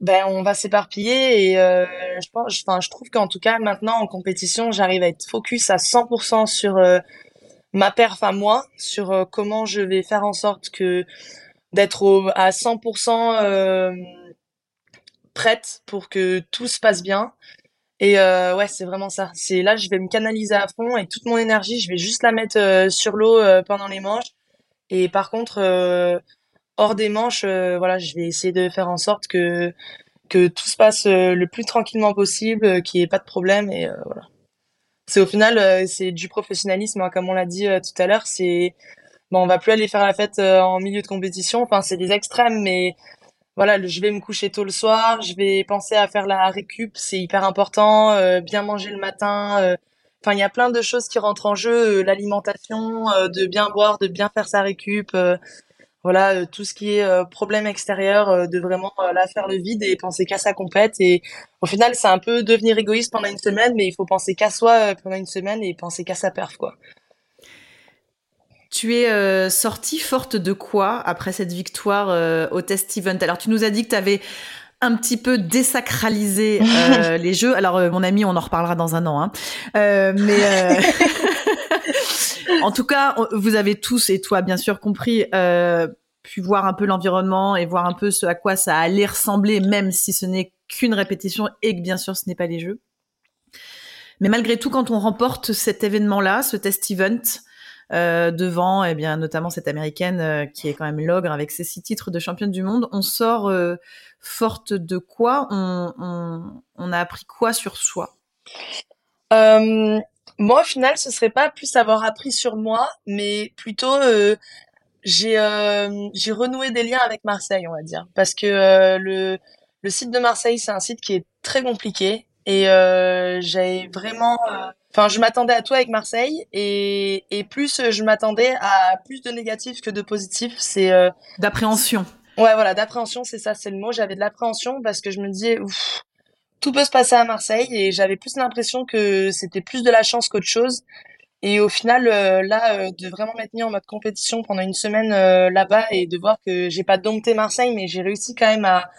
ben on va s'éparpiller et je pense enfin je trouve qu'en tout cas maintenant en compétition j'arrive à être focus à 100% sur ma perf à moi sur comment je vais faire en sorte que d'être à 100% prête pour que tout se passe bien et euh, ouais, c'est vraiment ça. C'est là, je vais me canaliser à fond et toute mon énergie, je vais juste la mettre euh, sur l'eau euh, pendant les manches. Et par contre, hors des manches, voilà, je vais essayer de faire en sorte que que tout se passe le plus tranquillement possible, qu'il n'y ait pas de problème. Et voilà. C'est au final, c'est du professionnalisme, hein, comme on l'a dit tout à l'heure. C'est bon, on va plus aller faire la fête en milieu de compétition. Enfin, c'est des extrêmes, mais voilà, je vais me coucher tôt le soir, je vais penser à faire la récup, c'est hyper important, euh, bien manger le matin. Euh, enfin, il y a plein de choses qui rentrent en jeu, euh, l'alimentation, de bien boire, de bien faire sa récup. voilà, tout ce qui est problème extérieur, de vraiment là faire le vide et penser qu'à sa compète. Et au final, c'est un peu devenir égoïste pendant une semaine, mais il faut penser qu'à soi pendant une semaine et penser qu'à sa perf, quoi. Tu es euh, sortie forte de quoi après cette victoire euh, au test event? Alors tu nous as dit que tu avais un petit peu désacralisé euh, les jeux. Alors mon ami, on en reparlera dans un an. Hein. mais en tout cas, vous avez tous et toi bien sûr compris pu voir un peu l'environnement et voir un peu ce à quoi ça allait ressembler, même si ce n'est qu'une répétition et que bien sûr ce n'est pas les jeux. Mais malgré tout, quand on remporte cet événement-là, ce test event, euh, devant, eh bien, notamment cette américaine euh, qui est quand même l'ogre avec ses six titres de championne du monde. On sort euh, forte de quoi? On, on, on, a appris quoi sur soi? Moi, au final, ce serait pas plus avoir appris sur moi, mais plutôt j'ai j'ai renoué des liens avec Marseille, on va dire, parce que le le site de Marseille, c'est un site qui est très compliqué. Et j'avais vraiment Enfin, je m'attendais à tout avec Marseille et, et plus je m'attendais à plus de négatifs que de positifs. C'est euh, d'appréhension. Ouais, voilà, d'appréhension, c'est ça, c'est le mot. J'avais de l'appréhension parce que je me disais, ouf, tout peut se passer à Marseille et j'avais plus l'impression que c'était plus de la chance qu'autre chose. Et au final, euh, là, euh, de vraiment m'être mis en mode compétition pendant une semaine là-bas et de voir que j'ai pas dompté Marseille, mais j'ai réussi quand même à,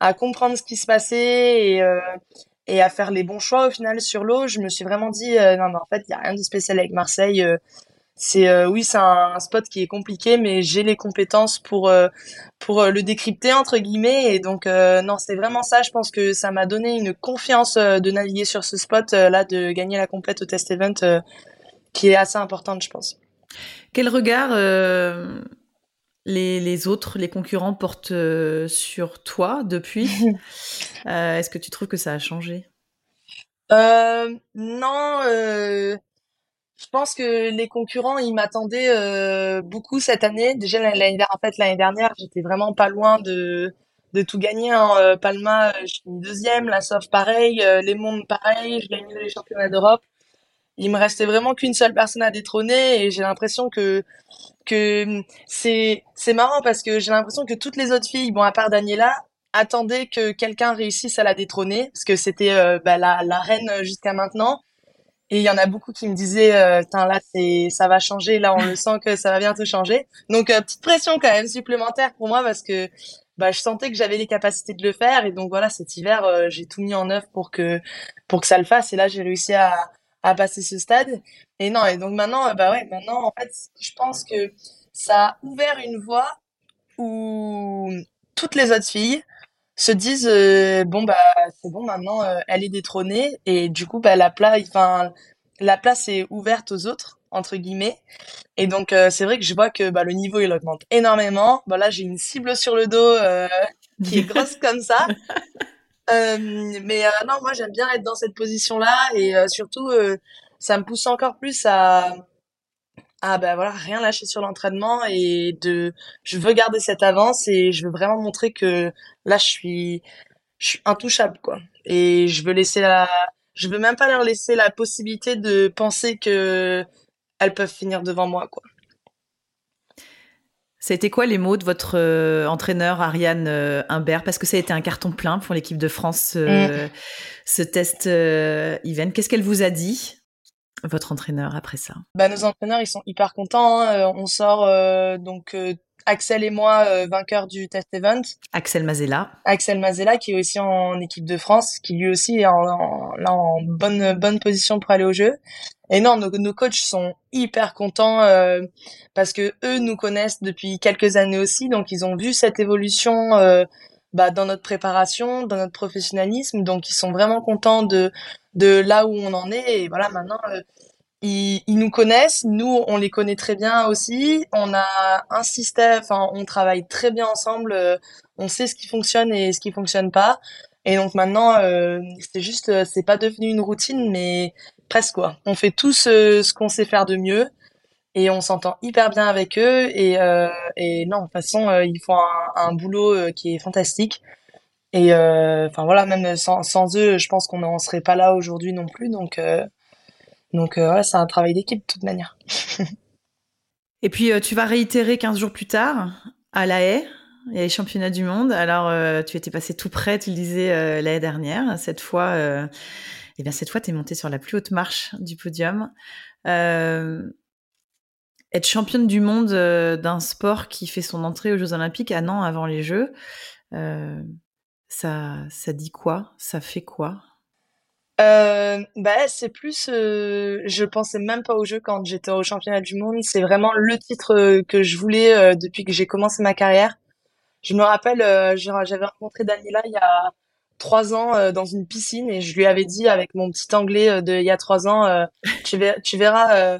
à comprendre ce qui se passait et, et à faire les bons choix au final sur l'eau. Je me suis vraiment dit euh, non, mais en fait, il y a rien de spécial avec Marseille. Euh, c'est euh, oui, c'est un, spot qui est compliqué, mais j'ai les compétences pour pour le décrypter entre guillemets. Et donc non, c'est vraiment ça. Je pense que ça m'a donné une confiance de naviguer sur ce spot là, de gagner la complète au test event, qui est assez importante, je pense. Quel regard les, les, autres, les concurrents portent euh, sur toi depuis euh, Est-ce que tu trouves que ça a changé? Euh, Non, je pense que les concurrents, ils m'attendaient beaucoup cette année. Déjà l'année en fait l'année dernière, j'étais vraiment pas loin de de tout gagner. Hein. Palma, je suis deuxième, la Sof pareil, les Mondes pareil, je gagnais les championnats d'Europe il me restait vraiment qu'une seule personne à détrôner et j'ai l'impression que que c'est c'est marrant parce que j'ai l'impression que toutes les autres filles, bon à part Daniela, attendaient que quelqu'un réussisse à la détrôner parce que c'était euh, bah, la la reine jusqu'à maintenant. Et il y en a beaucoup qui me disaient, euh, là c'est ça va changer, là on le sent que ça va bientôt changer. Donc euh, petite pression quand même supplémentaire pour moi parce que bah je sentais que j'avais les capacités de le faire et donc voilà cet hiver euh, j'ai tout mis en œuvre pour que pour que ça le fasse et là j'ai réussi à à passer ce stade. Et non, et donc maintenant, euh, bah ouais, maintenant, en fait, je pense que ça a ouvert une voie où toutes les autres filles se disent euh, bon bah c'est bon maintenant euh, elle est détrônée. Et du coup bah la place la place est ouverte aux autres entre guillemets. Et donc c'est vrai que je vois que bah, le niveau il augmente énormément. Bah là j'ai une cible sur le dos qui est grosse comme ça euh, mais euh, non, moi j'aime bien être dans cette position-là et euh, surtout ça me pousse encore plus à à ben voilà rien lâcher sur l'entraînement et de je veux garder cette avance et je veux vraiment montrer que là je suis je suis intouchable quoi et je veux laisser la je veux même pas leur laisser la possibilité de penser que elles peuvent finir devant moi quoi. Ça a été quoi les mots de votre euh, entraîneur Ariane euh, Imbert? Parce que ça a été un carton plein pour l'équipe de France, euh, mm. ce test event. Qu'est-ce qu'elle vous a dit, votre entraîneur, après ça? Bah, Nos entraîneurs, ils sont hyper contents. Hein. On sort donc Axel et moi vainqueurs du test event. Axel Mazella. Axel Mazella qui est aussi en équipe de France, qui lui aussi est en, en bonne bonne position pour aller au jeu. Et non, nos, nos coachs sont hyper contents euh, parce que eux nous connaissent depuis quelques années aussi, donc ils ont vu cette évolution euh, bah, dans notre préparation, dans notre professionnalisme, donc ils sont vraiment contents de de là où on en est. Et voilà, maintenant euh, ils, nous connaissent, nous on les connaît très bien aussi. On a un système, enfin on travaille très bien ensemble. Euh, on sait ce qui fonctionne et ce qui fonctionne pas. Et donc maintenant, euh, c'est juste, c'est pas devenu une routine, mais presque quoi. On fait tout ce, qu'on sait faire de mieux et on s'entend hyper bien avec eux et, euh, non de toute façon euh, ils font un, boulot euh, qui est fantastique et enfin voilà même sans, sans, eux je pense qu'on n'en serait pas là aujourd'hui non plus donc donc ouais, c'est un travail d'équipe de toute manière. Et puis tu vas réitérer 15 jours plus tard à La Haye. Il y a les championnats du monde. Alors tu étais passé tout près tu le disais l'année dernière. Cette fois eh bien cette fois, tu es montée sur la plus haute marche du podium. Euh, être championne du monde euh, d'un sport qui fait son entrée aux Jeux Olympiques un an avant les Jeux, euh, ça, ça dit quoi? Ça fait quoi? Euh, bah c'est plus euh, je pensais même pas au jeu quand j'étais au championnat du monde c'est vraiment le titre que je voulais depuis que j'ai commencé ma carrière je me rappelle j'avais rencontré Daniela il y a trois ans euh, dans une piscine et je lui avais dit avec mon petit anglais euh, de il y a trois ans, euh, tu, tu verras,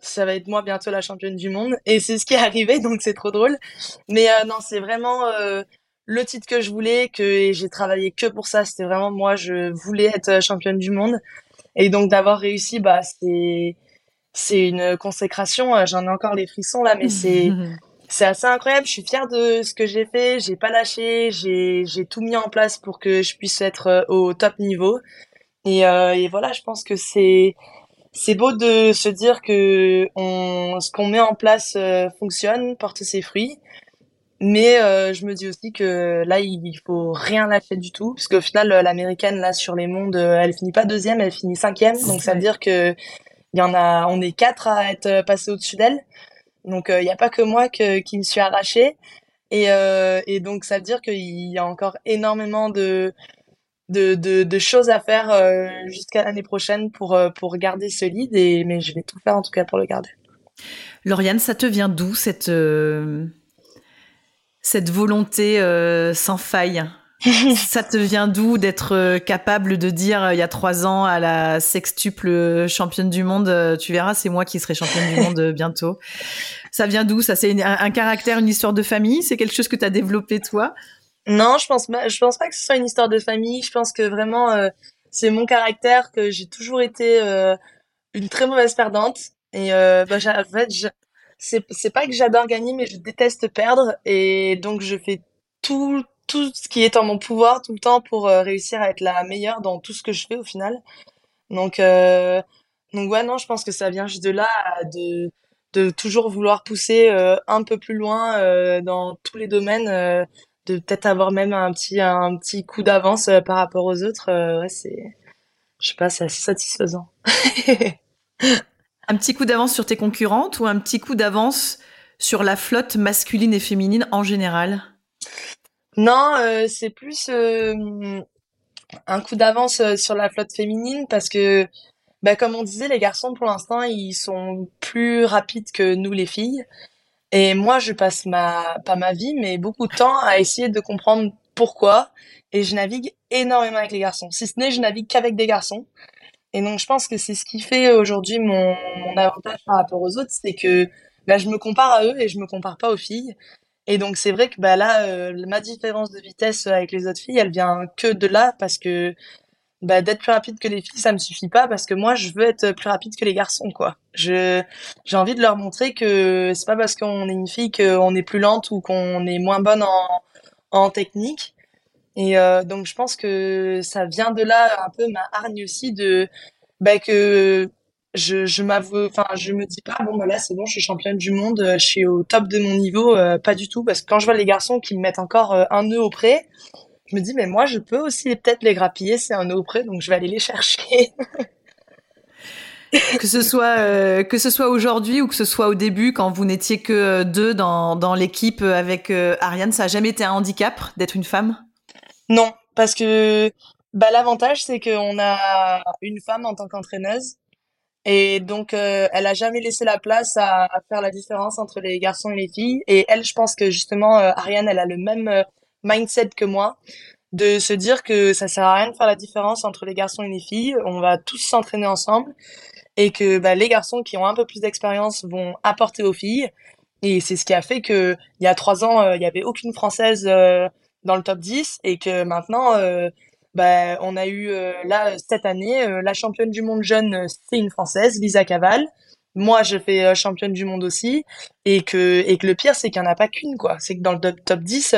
ça va être moi bientôt la championne du monde. Et c'est ce qui est arrivé, donc c'est trop drôle. Mais non, c'est vraiment le titre que je voulais, que j'ai travaillé que pour ça. C'était vraiment moi, je voulais être championne du monde. Et donc d'avoir réussi, bah c'est c'est une consécration. J'en ai encore les frissons là, mais c'est c'est assez incroyable. Je suis fière de ce que j'ai fait. J'ai pas lâché. J'ai, j'ai tout mis en place pour que je puisse être euh, au top niveau. Et, et voilà, je pense que c'est c'est beau de se dire que on, ce qu'on met en place fonctionne, porte ses fruits. Mais euh, je me dis aussi que là, il, faut rien lâcher du tout, parce qu'au final, l'américaine là sur les mondes, euh, elle finit pas deuxième, elle finit cinquième. Donc ça veut dire que y en a, on est quatre à être euh, passés au-dessus d'elle. Donc il n'y a pas que moi que, qui me suis arrachée. Et, et donc ça veut dire qu'il y a encore énormément de de, de, de choses à faire jusqu'à l'année prochaine pour pour garder ce lead. Et mais je vais tout faire en tout cas pour le garder. Lauriane, ça te vient d'où cette cette volonté euh, sans faille ça te vient d'où d'être euh, capable de dire euh, il y a trois ans à la sextuple championne du monde, tu verras, c'est moi qui serai championne du monde bientôt. Ça vient d'où? Ça, c'est un, caractère, une histoire de famille? C'est quelque chose que tu as développé toi? Non, je pense pas. Je pense pas que ce soit une histoire de famille. Je pense que vraiment c'est mon caractère que j'ai toujours été une très mauvaise perdante. Et bah, en fait, c'est pas que j'adore gagner mais je déteste perdre. Et donc je fais tout tout ce qui est en mon pouvoir tout le temps pour euh, réussir à être la meilleure dans tout ce que je fais au final. Donc euh, donc ouais non je pense que ça vient juste de là de de toujours vouloir pousser euh, un peu plus loin dans tous les domaines de peut-être avoir même un petit un petit coup d'avance par rapport aux autres. Ouais c'est je sais pas c'est assez satisfaisant Un petit coup d'avance sur tes concurrentes ou un petit coup d'avance sur la flotte masculine et féminine en général? Non, euh, c'est plus euh, un coup d'avance euh, sur la flotte féminine parce que, bah, comme on disait, les garçons pour l'instant ils sont plus rapides que nous les filles. Et moi, je passe ma pas ma vie, mais beaucoup de temps à essayer de comprendre pourquoi. Et je navigue énormément avec les garçons. Si ce n'est, je navigue qu'avec des garçons. Et donc, je pense que c'est ce qui fait aujourd'hui mon, avantage par rapport aux autres, c'est que bah, je me compare à eux et je me compare pas aux filles. Et donc, c'est vrai que bah, là, euh, ma différence de vitesse avec les autres filles, elle vient que de là parce que bah, d'être plus rapide que les filles, ça me suffit pas parce que moi, je veux être plus rapide que les garçons, quoi. Je j'ai envie de leur montrer que c'est pas parce qu'on est une fille qu'on est plus lente ou qu'on est moins bonne en, en technique. Et euh, donc je pense que ça vient de là un peu ma hargne aussi de bah, que je, je m'avoue, enfin je me dis pas bon bah là c'est bon, je suis championne du monde, je suis au top de mon niveau, euh, pas du tout parce que quand je vois les garçons qui me mettent encore euh, un nœud auprès, je me dis mais moi je peux aussi peut-être les grappiller, c'est un nœud auprès donc je vais aller les chercher. que ce soit que ce soit aujourd'hui ou que ce soit au début quand vous n'étiez que deux dans, dans l'équipe avec Ariane, ça a jamais été un handicap d'être une femme? Non, parce que bah, l'avantage, c'est qu'on a une femme en tant qu'entraîneuse. Et donc, euh, elle a jamais laissé la place à, faire la différence entre les garçons et les filles. Et elle, je pense que justement, euh, Ariane, elle a le même euh, mindset que moi, de se dire que ça sert à rien de faire la différence entre les garçons et les filles. On va tous s'entraîner ensemble. Et que bah, les garçons qui ont un peu plus d'expérience vont apporter aux filles. Et c'est ce qui a fait que il y a trois ans, il y avait aucune française dans le top 10 et que maintenant euh, bah, on a eu euh, là cette année euh, la championne du monde jeune c'est une française Lisa Caval. Moi je fais championne du monde aussi et que et que le pire c'est qu'il y en a pas qu'une quoi. C'est que dans le top, 10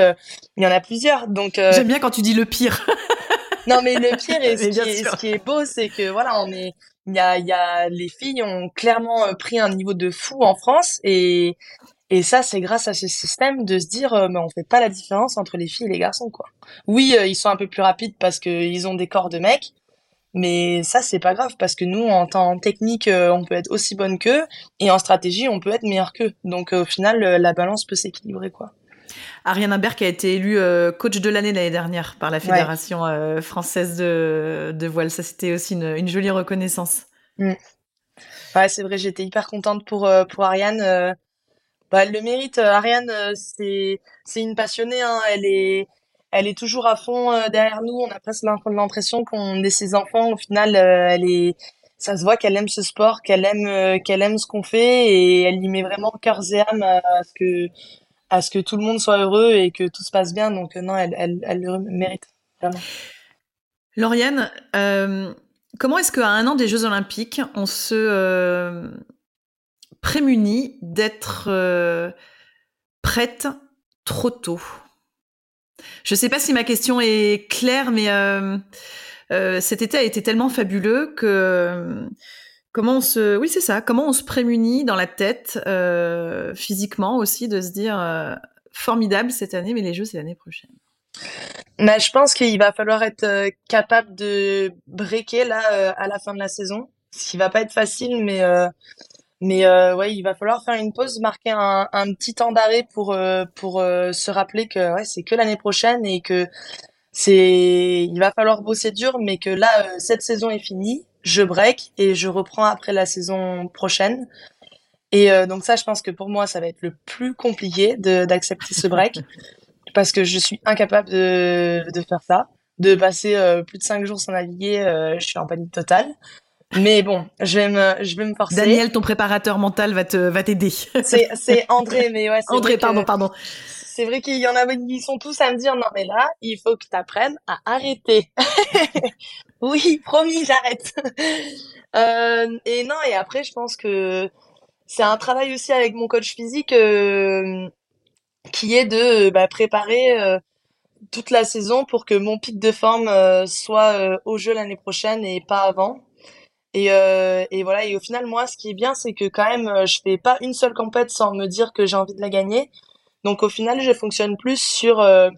il y en a plusieurs. Donc j'aime bien quand tu dis le pire. Non mais le pire et ce, qui est, ce qui est beau c'est que voilà on est il y a, y a les filles ont clairement pris un niveau de fou en France et et ça, c'est grâce à ce système de se dire, euh, mais on fait pas la différence entre les filles et les garçons, quoi. Oui, euh, ils sont un peu plus rapides parce qu'ils ont des corps de mecs, mais ça, c'est pas grave parce que nous, en temps technique, euh, on peut être aussi bonne qu'eux, et en stratégie, on peut être meilleur qu'eux. Donc, au final, la balance peut s'équilibrer, quoi. Ariane Imbert qui a été élue coach de l'année l'année dernière par la Fédération française de, de, voile. Ça, c'était aussi une, une, jolie reconnaissance. Mm. Ouais, c'est vrai, j'étais hyper contente pour, pour Ariane bah, elle le mérite. Euh, Ariane, euh, c'est c'est une passionnée. Hein. Elle est elle est toujours à fond euh, derrière nous. On a presque l'impression qu'on est ses enfants. Au final, elle est ça se voit qu'elle aime ce sport, qu'elle aime qu'elle aime ce qu'on fait et elle y met vraiment cœur et âme à, ce que à ce que tout le monde soit heureux et que tout se passe bien. Donc non, elle elle, elle le mérite vraiment. Lauriane, comment est-ce qu'à un an des Jeux Olympiques, on se prémunie d'être euh, prête trop tôt Je ne sais pas si ma question est claire, mais euh, cet été a été tellement fabuleux que comment on se, oui c'est ça, comment on se prémunit dans la tête, physiquement aussi, de se dire formidable cette année, mais les Jeux c'est l'année prochaine. Mais je pense qu'il va falloir être capable de breaker là à la fin de la saison, ce qui va pas être facile, mais mais euh, ouais, il va falloir faire une pause, marquer un, un petit temps d'arrêt pour euh, pour euh, se rappeler que ouais, c'est que l'année prochaine et que c'est il va falloir bosser dur, mais que là euh, cette saison est finie, je break et je reprends après la saison prochaine. Et donc ça, je pense que pour moi, ça va être le plus compliqué d'accepter ce break parce que je suis incapable de de faire ça, de passer plus de cinq jours sans naviguer. je suis en panique totale. Mais bon, je vais me, je vais me forcer. Daniel, ton préparateur mental va te, va t'aider. C'est, c'est André, mais ouais. André, pardon, pardon. C'est vrai qu'il y en a, ils sont tous à me dire, non, mais là, il faut que tu apprennes à arrêter. oui, promis, j'arrête. euh, et non, et après, je pense que c'est un travail aussi avec mon coach physique, euh, qui est de bah, préparer euh, toute la saison pour que mon pic de forme euh, soit euh, au jeu l'année prochaine et pas avant. Et, euh, et voilà. Et au final, moi, ce qui est bien, c'est que quand même, euh, je fais pas une seule compète sans me dire que j'ai envie de la gagner. Donc au final, je fonctionne plus sur, euh,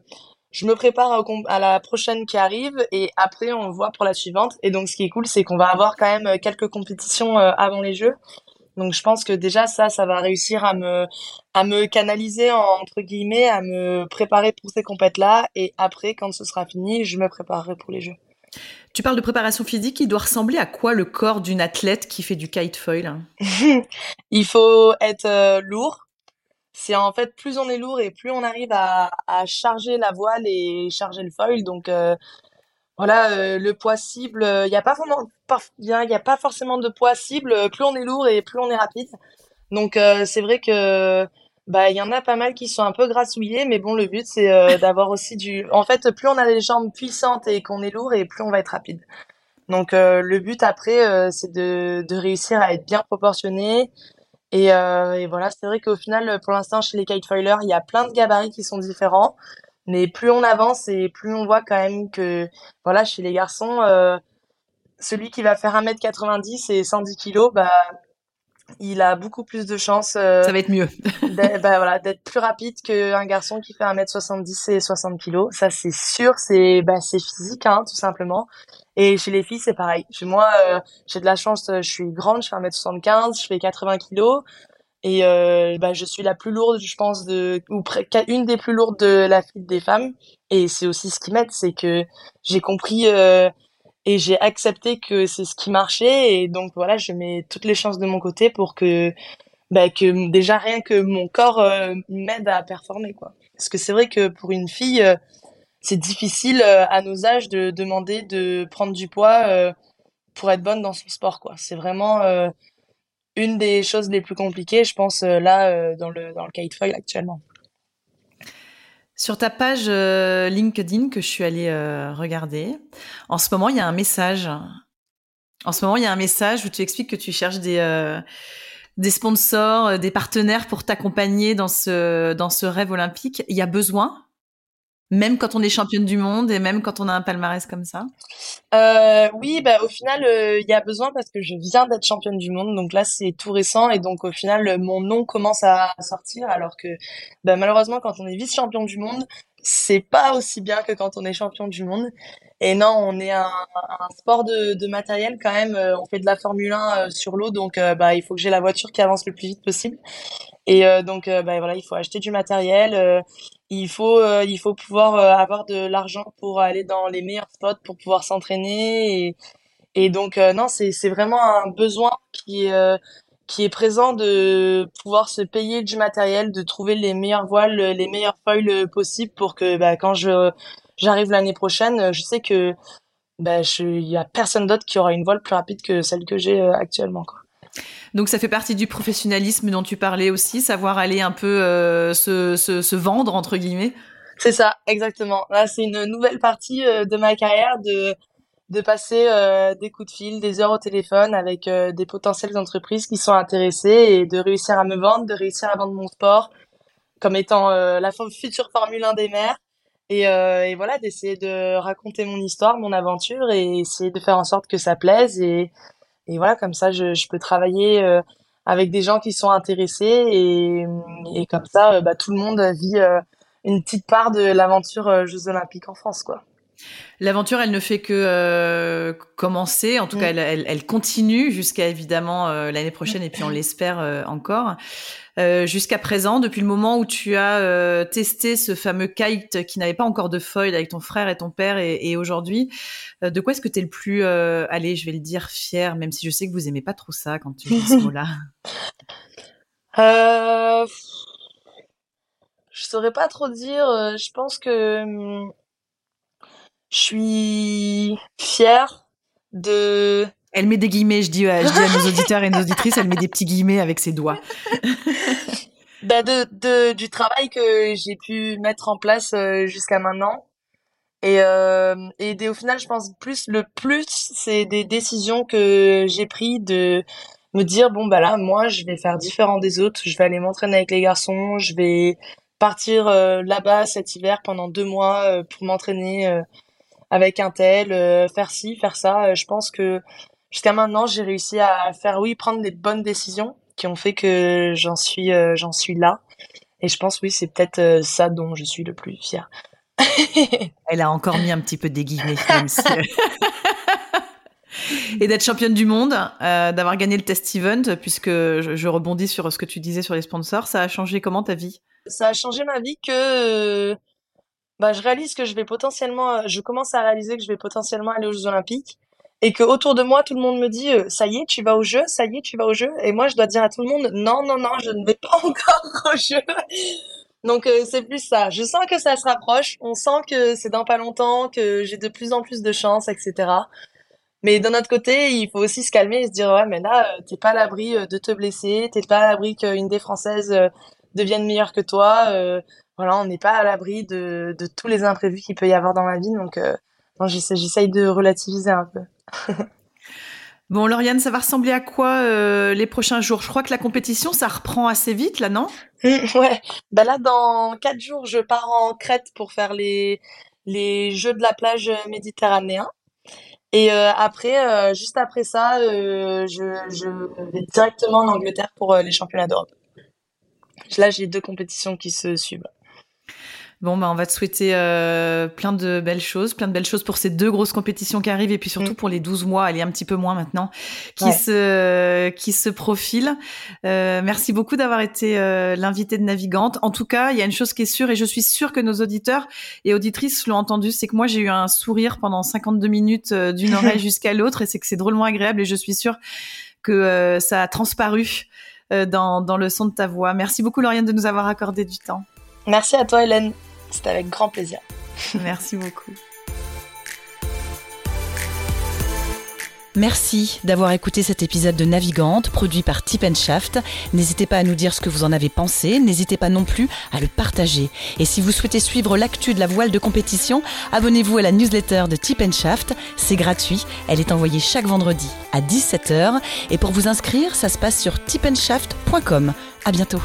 je me prépare à, la prochaine qui arrive et après on voit pour la suivante. Et donc ce qui est cool, c'est qu'on va avoir quand même quelques compétitions avant les Jeux. Donc je pense que déjà ça, ça va réussir à me, à me canaliser entre guillemets, à me préparer pour ces compètes là. Et après, quand ce sera fini, je me préparerai pour les Jeux. Tu parles de préparation physique, il doit ressembler à quoi le corps d'une athlète qui fait du kite foil Il faut être euh, lourd. C'est en fait plus on est lourd et plus on arrive à, charger la voile et charger le foil. Donc euh, voilà, euh, le poids cible, il n'y y a pas forcément de poids cible. Plus on est lourd et plus on est rapide. Donc c'est vrai que bah, il y en a pas mal qui sont un peu grassouillés, mais bon, le but c'est euh, d'avoir aussi du. En fait, plus on a les jambes puissantes et qu'on est lourd, et plus on va être rapide. Donc euh, le but après, euh, c'est de, de réussir à être bien proportionné. Et, et voilà, c'est vrai qu'au final, pour l'instant, chez les kitefoilers, il y a plein de gabarits qui sont différents. Mais plus on avance et plus on voit quand même que, voilà, chez les garçons, celui qui va faire 1m90 et 110 kg, bah, il a beaucoup plus de chances. Euh, ça va être mieux. bah, voilà, d'être plus rapide qu'un garçon qui fait 1m70 et 60 kg. Ça, c'est sûr, c'est bah, c'est physique, hein, tout simplement. Et chez les filles, c'est pareil. Chez moi, euh, j'ai de la chance, je suis grande, je fais 1m75, je fais 80 kg. Et euh, bah, je suis la plus lourde, je pense, de ou une des plus lourdes de la file des femmes. Et c'est aussi ce qui m'aide, c'est que j'ai compris euh, et j'ai accepté que c'est ce qui marchait et donc voilà je mets toutes les chances de mon côté pour que bah, que déjà rien que mon corps euh, m'aide à performer quoi. Parce que c'est vrai que pour une fille euh, c'est difficile euh, à nos âges de demander de prendre du poids pour être bonne dans son sport quoi. C'est vraiment une des choses les plus compliquées je pense là dans le dans le kitefoil actuellement sur ta page euh, LinkedIn que je suis allée euh, regarder, en ce moment, il y a un message. En ce moment, il y a un message où tu expliques que tu cherches des, euh, des sponsors, des partenaires pour t'accompagner dans ce, dans ce rêve olympique. Il y a besoin même quand on est championne du monde et même quand on a un palmarès comme ça euh, Oui, bah, au final, euh, il y a besoin parce que je viens d'être championne du monde. Donc là, c'est tout récent. Et donc, au final, mon nom commence à sortir. Alors que bah, malheureusement, quand on est vice-champion du monde, c'est pas aussi bien que quand on est champion du monde. Et non, on est un, sport de, de, matériel quand même. Euh, on fait de la Formule 1 euh, sur l'eau, donc bah, il faut que j'ai la voiture qui avance le plus vite possible. Et donc, bah, voilà, il faut acheter du matériel il faut euh, il faut pouvoir euh, avoir de l'argent pour aller dans les meilleurs spots pour pouvoir s'entraîner et, et donc euh, non c'est c'est vraiment un besoin qui qui est présent de pouvoir se payer du matériel de trouver les meilleures voiles les meilleurs foils possibles pour que bah, quand je j'arrive l'année prochaine je sais que bah je y a personne d'autre qui aura une voile plus rapide que celle que j'ai actuellement quoi. Donc ça fait partie du professionnalisme dont tu parlais aussi, savoir aller un peu euh, se, se, se, vendre entre guillemets? C'est ça, exactement. Là, c'est une nouvelle partie euh, de ma carrière de de passer euh, des coups de fil, des heures au téléphone avec euh, des potentielles entreprises qui sont intéressées et de réussir à me vendre, de réussir à vendre mon sport comme étant la future Formule 1 des mers et, euh, voilà d'essayer de raconter mon histoire, mon aventure et essayer de faire en sorte que ça plaise et, voilà comme ça je, peux travailler euh, avec des gens qui sont intéressés et, et comme ça bah, tout le monde vit une petite part de l'aventure Jeux Olympiques en France quoi. L'aventure, elle ne fait que euh, commencer. En tout cas, mm. elle, elle, continue jusqu'à évidemment euh, l'année prochaine, et puis on l'espère euh, encore. jusqu'à présent, depuis le moment où tu as testé ce fameux kite qui n'avait pas encore de foil avec ton frère et ton père, et, aujourd'hui, de quoi est-ce que tu es le plus, allez, je vais le dire, fier, même si je sais que vous aimez pas trop ça quand tu dis ce mot-là? Je saurais pas trop dire. Je pense que hum, je suis fière de... Elle met des guillemets, je dis, je dis à nos auditeurs et nos auditrices, elle met des petits guillemets avec ses doigts. bah de, de, du travail que j'ai pu mettre en place euh, jusqu'à maintenant. Et, euh, et des, au final, je pense plus le plus, c'est des décisions que j'ai prises de me dire bon bah là, moi, je vais faire différent des autres. Je vais aller m'entraîner avec les garçons. Je vais partir euh, là-bas cet hiver pendant deux mois euh, pour m'entraîner avec un tel, euh, faire ci, faire ça. Euh, je pense que jusqu'à maintenant, j'ai réussi à faire, oui, prendre des bonnes décisions qui ont fait que j'en suis, euh, j'en suis là. Et je pense, oui, c'est peut-être ça dont je suis le plus fière. Elle a encore mis un petit peu des guillemets. Et d'être championne du monde, d'avoir gagné le test event, puisque je, je, rebondis sur ce que tu disais sur les sponsors, ça a changé comment ta vie? Ça a changé ma vie que bah, je réalise que je vais potentiellement, euh, je commence à réaliser que je vais potentiellement aller aux Jeux Olympiques et que autour de moi tout le monde me dit euh, ça y est tu vas au jeu ça y est tu vas au jeu et moi je dois dire à tout le monde non non non je ne vais pas encore au jeu. Donc euh, c'est plus ça. Je sens que ça se rapproche. On sent que c'est dans pas longtemps que j'ai de plus en plus de chance etc mais d'un autre côté il faut aussi se calmer et se dire ouais mais là t'es pas à l'abri de te blesser t'es pas à l'abri qu'une des françaises devienne meilleure que toi voilà, on n'est pas à l'abri de, de, tous les imprévus qu'il peut y avoir dans la vie. Donc, euh, j'essaye de relativiser un peu. bon, Lauriane, ça va ressembler à quoi euh, les prochains jours? Je crois que la compétition, ça reprend assez vite, là, non? Mmh, Ouais. Bah là, dans quatre jours, je pars en Crète pour faire les, les Jeux de la plage méditerranéen. Et euh, après, juste après ça, je, je vais directement en Angleterre pour les championnats d'Europe. Là, j'ai deux compétitions qui se suivent. Bon, bah, on va te souhaiter euh, plein de belles choses, plein de belles choses pour ces deux grosses compétitions qui arrivent et puis surtout mm. pour les 12 mois, elle est un petit peu moins maintenant, qui se qui se profilent. Euh, merci beaucoup d'avoir été euh, l'invité de Navigante. En tout cas, il y a une chose qui est sûre et je suis sûre que nos auditeurs et auditrices l'ont entendu, c'est que moi j'ai eu un sourire pendant 52 minutes d'une oreille jusqu'à l'autre et c'est que c'est drôlement agréable et je suis sûre que ça a transparu dans, dans le son de ta voix. Merci beaucoup Lauriane de nous avoir accordé du temps. Merci à toi Hélène. C'était avec grand plaisir. Merci beaucoup. Merci d'avoir écouté cet épisode de Navigante produit par Tip Shaft. N'hésitez pas à nous dire ce que vous en avez pensé, n'hésitez pas non plus à le partager. Et si vous souhaitez suivre l'actu de la voile de compétition, abonnez-vous à la newsletter de Tip Shaft, c'est gratuit, elle est envoyée chaque vendredi à 17h et pour vous inscrire, ça se passe sur tipenshaft.com. À bientôt.